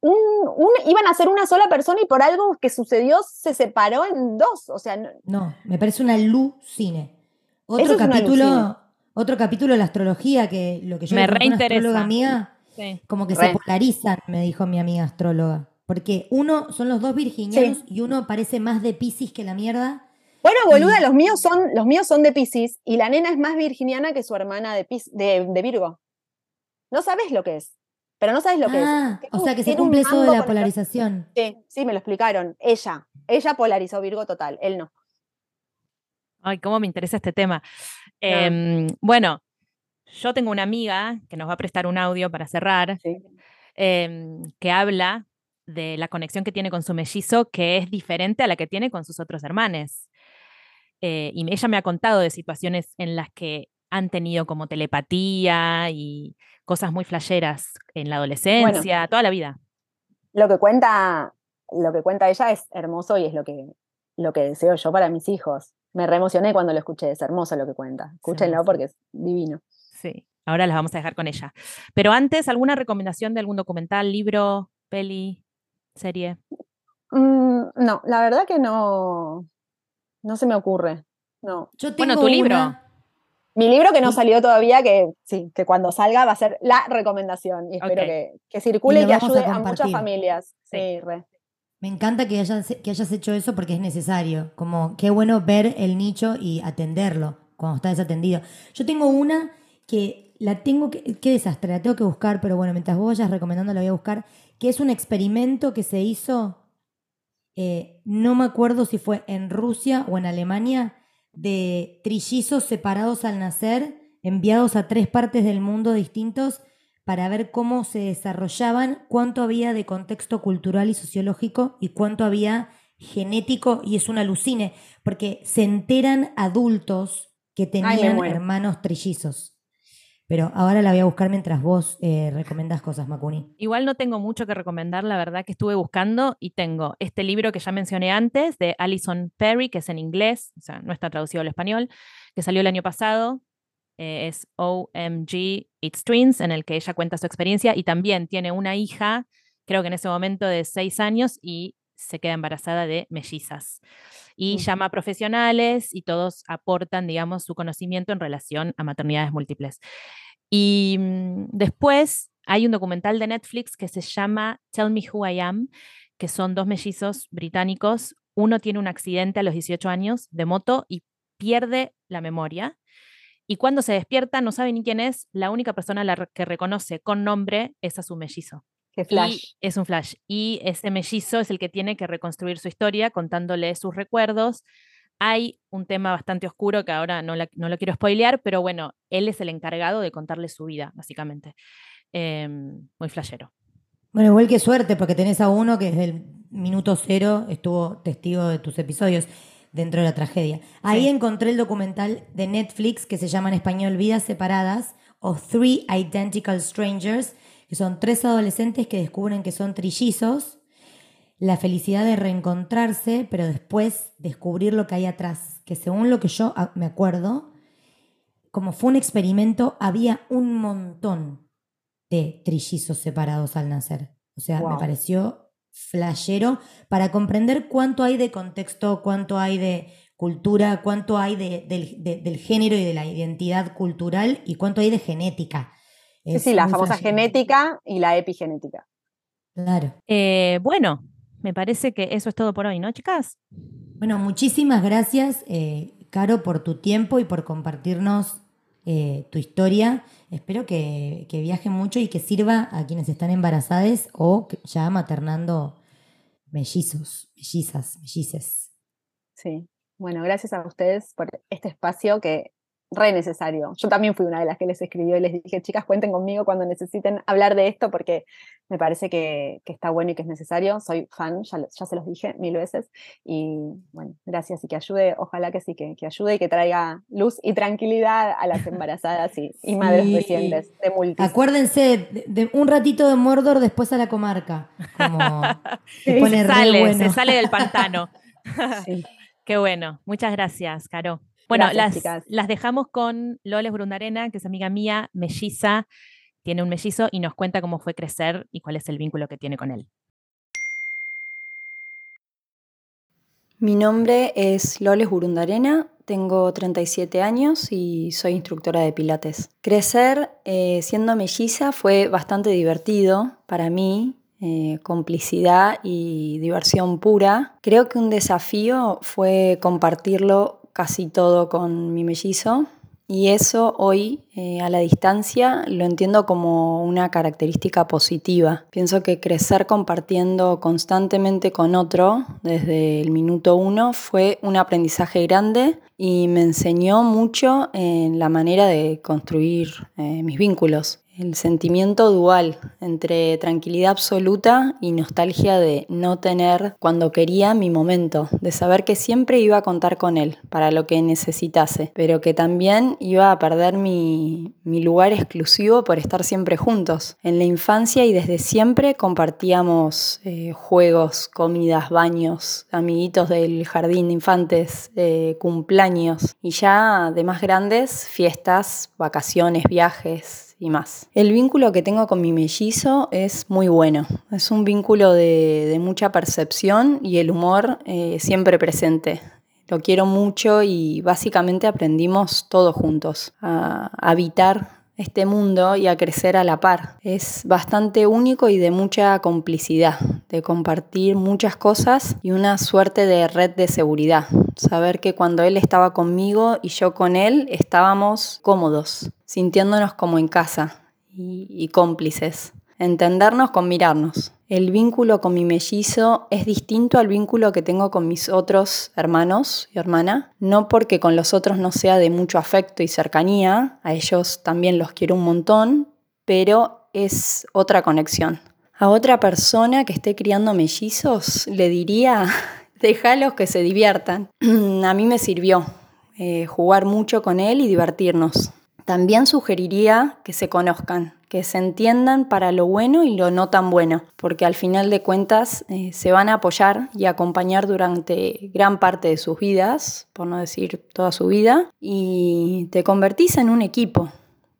un, iban a ser una sola persona y por algo que sucedió se separó en dos. O sea, no, me parece una cine Otro capítulo, otro capítulo de la astrología que lo que yo me reinteresa. astróloga mía, como que se polarizan, me dijo mi amiga astróloga. Porque uno son los dos virginianos y uno parece más de Pisces que la mierda. Bueno, boluda, los míos son, los míos son de Pisces y la nena es más virginiana que su hermana de, de Virgo. No sabes lo que es pero no sabes lo que es. Ah, o sea, que se cumple eso de la polarización. Sí, sí, me lo explicaron. Ella, ella polarizó Virgo total, él no. Ay, cómo me interesa este tema. Em, bueno, yo tengo una amiga que nos va a prestar un audio para cerrar, em, que habla de la conexión que tiene con su mellizo, que es diferente a la que tiene con sus otros hermanos. Eh, y ella me ha contado de situaciones en las que han tenido como telepatía y cosas muy flasheras en la adolescencia, toda la vida. Lo que cuenta, lo que cuenta ella es hermoso y es lo que, lo que deseo yo para mis hijos. Me reemocioné cuando lo escuché, es hermoso lo que cuenta. Escúchenlo porque es divino. Sí, ahora las vamos a dejar con ella. Pero antes, ¿alguna recomendación de algún documental, libro, peli, serie? Mm, no, la verdad que no, no se me ocurre. No. Yo tengo bueno, tu libro. Mi libro que no salió todavía, que sí, que cuando salga va a ser la recomendación y espero que, que, circule y, que ayude a, muchas familias. Sí, re. Me encanta que hayas, que hayas hecho eso porque es necesario. Como qué bueno ver el nicho y atenderlo cuando está desatendido. Yo tengo una que la tengo que, qué desastre, la tengo que buscar, pero bueno, mientras vos vayas recomendando la voy a buscar, que es un experimento que se hizo, eh, no me acuerdo si fue en Rusia o en Alemania, de trillizos separados al nacer, enviados a tres partes del mundo distintos para ver cómo se desarrollaban, cuánto había de contexto cultural y sociológico y cuánto había genético, y es una alucine, porque se enteran adultos que tenían hermanos trillizos. Pero ahora la voy a buscar mientras vos eh, cosas, Macuni. Igual no tengo mucho que recomendar, la verdad que estuve buscando y tengo este libro que ya mencioné antes de Alison Perry, que es en inglés, o sea, no está traducido al español, que salió el año pasado. Eh, es OMG It's Twins, en el que ella cuenta su experiencia y también tiene una hija, creo que en ese momento de seis años, y se queda embarazada de mellizas. Y llama a profesionales y todos aportan, digamos, su conocimiento en relación a maternidades múltiples. Y mm, después hay un documental de Netflix que se llama Tell Me Who I Am, que son dos mellizos británicos. Uno tiene un accidente a los 18 años de moto y pierde la memoria. Y cuando se despierta no sabe ni quién es, la única persona la que reconoce con nombre es a su mellizo. Qué flash. es un flash. Y ese mellizo es el que tiene que reconstruir su historia contándole sus recuerdos. Hay un tema bastante oscuro que ahora no, no lo quiero spoilear, pero bueno, él es el encargado de contarle su vida, básicamente. Em, muy flashero. Bueno, igual que suerte, porque tenés a uno que desde el minuto cero estuvo testigo de tus episodios dentro de la tragedia. Ahí encontré el documental de Netflix que se llama en español Vidas Separadas o Three Identical Strangers, que son tres adolescentes que descubren que son trillizos, la felicidad de reencontrarse, pero después descubrir lo que hay atrás, que según lo que yo ah, me acuerdo, como fue un experimento, había un montón de trillizos separados al nacer. O sea, me pareció flashero para comprender cuánto hay de contexto, cuánto hay de cultura, cuánto hay del género y de la identidad cultural y cuánto hay de genética. Sí, sí, la famosa genética y la epigenética. Claro. Eh, bueno, me parece que eso es todo por hoy, ¿no, chicas? Bueno, muchísimas gracias, eh, Caro, por tu tiempo y por compartirnos eh, tu historia. Espero que, que viaje mucho y que sirva a quienes están embarazadas o ya maternando mellizos, mellizas, mellices. Sí, bueno, gracias a ustedes por este espacio que re necesario. Yo también fui una de las que les escribió y les dije, chicas, cuenten conmigo cuando necesiten hablar de esto porque me parece que, está bueno y que es necesario. Soy fan, ya, se los dije mil veces. Y bueno, gracias y que ayude, ojalá que sí, que, ayude y que traiga luz y tranquilidad a las embarazadas y, madres recientes de multis. Acuérdense de, un ratito de Mordor después a la comarca. Como se, sale, se sale del pantano. Qué bueno. Muchas gracias, Caro. Bueno, las, las, dejamos con Loles Brundarena, que es amiga mía, melliza, tiene un mellizo y nos cuenta cómo fue crecer y cuál es el vínculo que tiene con él. Mi nombre es Loles Burundarena, tengo 37 años y soy instructora de Pilates. Crecer eh, siendo melliza fue bastante divertido para mí, eh, complicidad y diversión pura. Creo que un desafío fue compartirlo casi todo con mi mellizo y eso hoy eh, a la distancia lo entiendo como una característica positiva. Pienso que crecer compartiendo constantemente con otro desde el minuto uno fue un aprendizaje grande y me enseñó mucho en la manera de construir eh, mis vínculos el sentimiento dual entre tranquilidad absoluta y nostalgia de no tener cuando quería mi momento, de saber que siempre iba a contar con él para lo que necesitase, pero que también iba a perder mi, lugar exclusivo por estar siempre juntos. En la infancia y desde siempre compartíamos eh, juegos, comidas, baños, amiguitos del jardín de infantes, eh, cumpleaños y ya de más grandes, fiestas, vacaciones, viajes y más. El vínculo que tengo con mi mellizo es muy bueno. Es un vínculo de, mucha percepción y el humor eh, siempre presente. Lo quiero mucho y básicamente aprendimos todos juntos a habitar este mundo y a crecer a la par. Es bastante único y de mucha complicidad, de compartir muchas cosas y una suerte de red de seguridad. Saber que cuando él estaba conmigo y yo con él estábamos cómodos, sintiéndonos como en casa y, cómplices. Entendernos con mirarnos. El vínculo con mi mellizo es distinto al vínculo que tengo con mis otros hermanos y hermana, no porque con los otros no sea de mucho afecto y cercanía, a ellos también los quiero un montón, pero es otra conexión. A otra persona que esté criando mellizos le diría, déjalos que se diviertan. a mí me sirvió eh, jugar mucho con él y divertirnos. También sugeriría que se conozcan, que se entiendan para lo bueno y lo no tan bueno, porque al final de cuentas eh, se van a apoyar y acompañar durante gran parte de sus vidas, por no decir toda su vida, y te convertís en un equipo,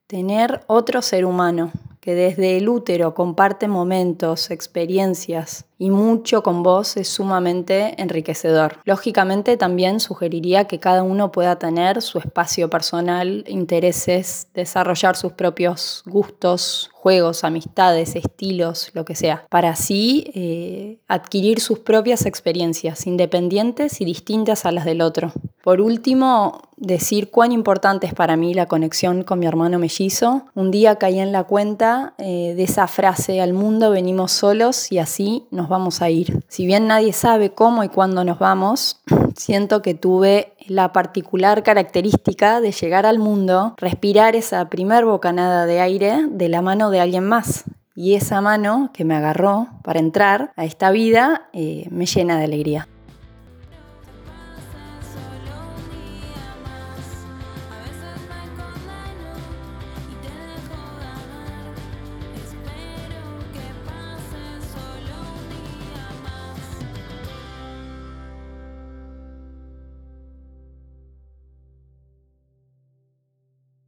tener otro ser humano que desde el útero comparte momentos, experiencias, y mucho con vos es sumamente enriquecedor. Lógicamente también sugeriría que cada uno pueda tener su espacio personal, intereses, desarrollar sus propios gustos, juegos, amistades, estilos, lo que sea, para así eh, adquirir sus propias experiencias independientes y distintas a las del otro. Por último, decir cuán importante es para mí la conexión con mi hermano mellizo. Un día caí en la cuenta eh, de esa frase, al mundo venimos solos y así nos vamos a ir. Si bien nadie sabe cómo y cuándo nos vamos, siento que tuve la particular característica de llegar al mundo, respirar esa primer bocanada de aire de la mano de alguien más. Y esa mano que me agarró para entrar a esta vida eh, me llena de alegría.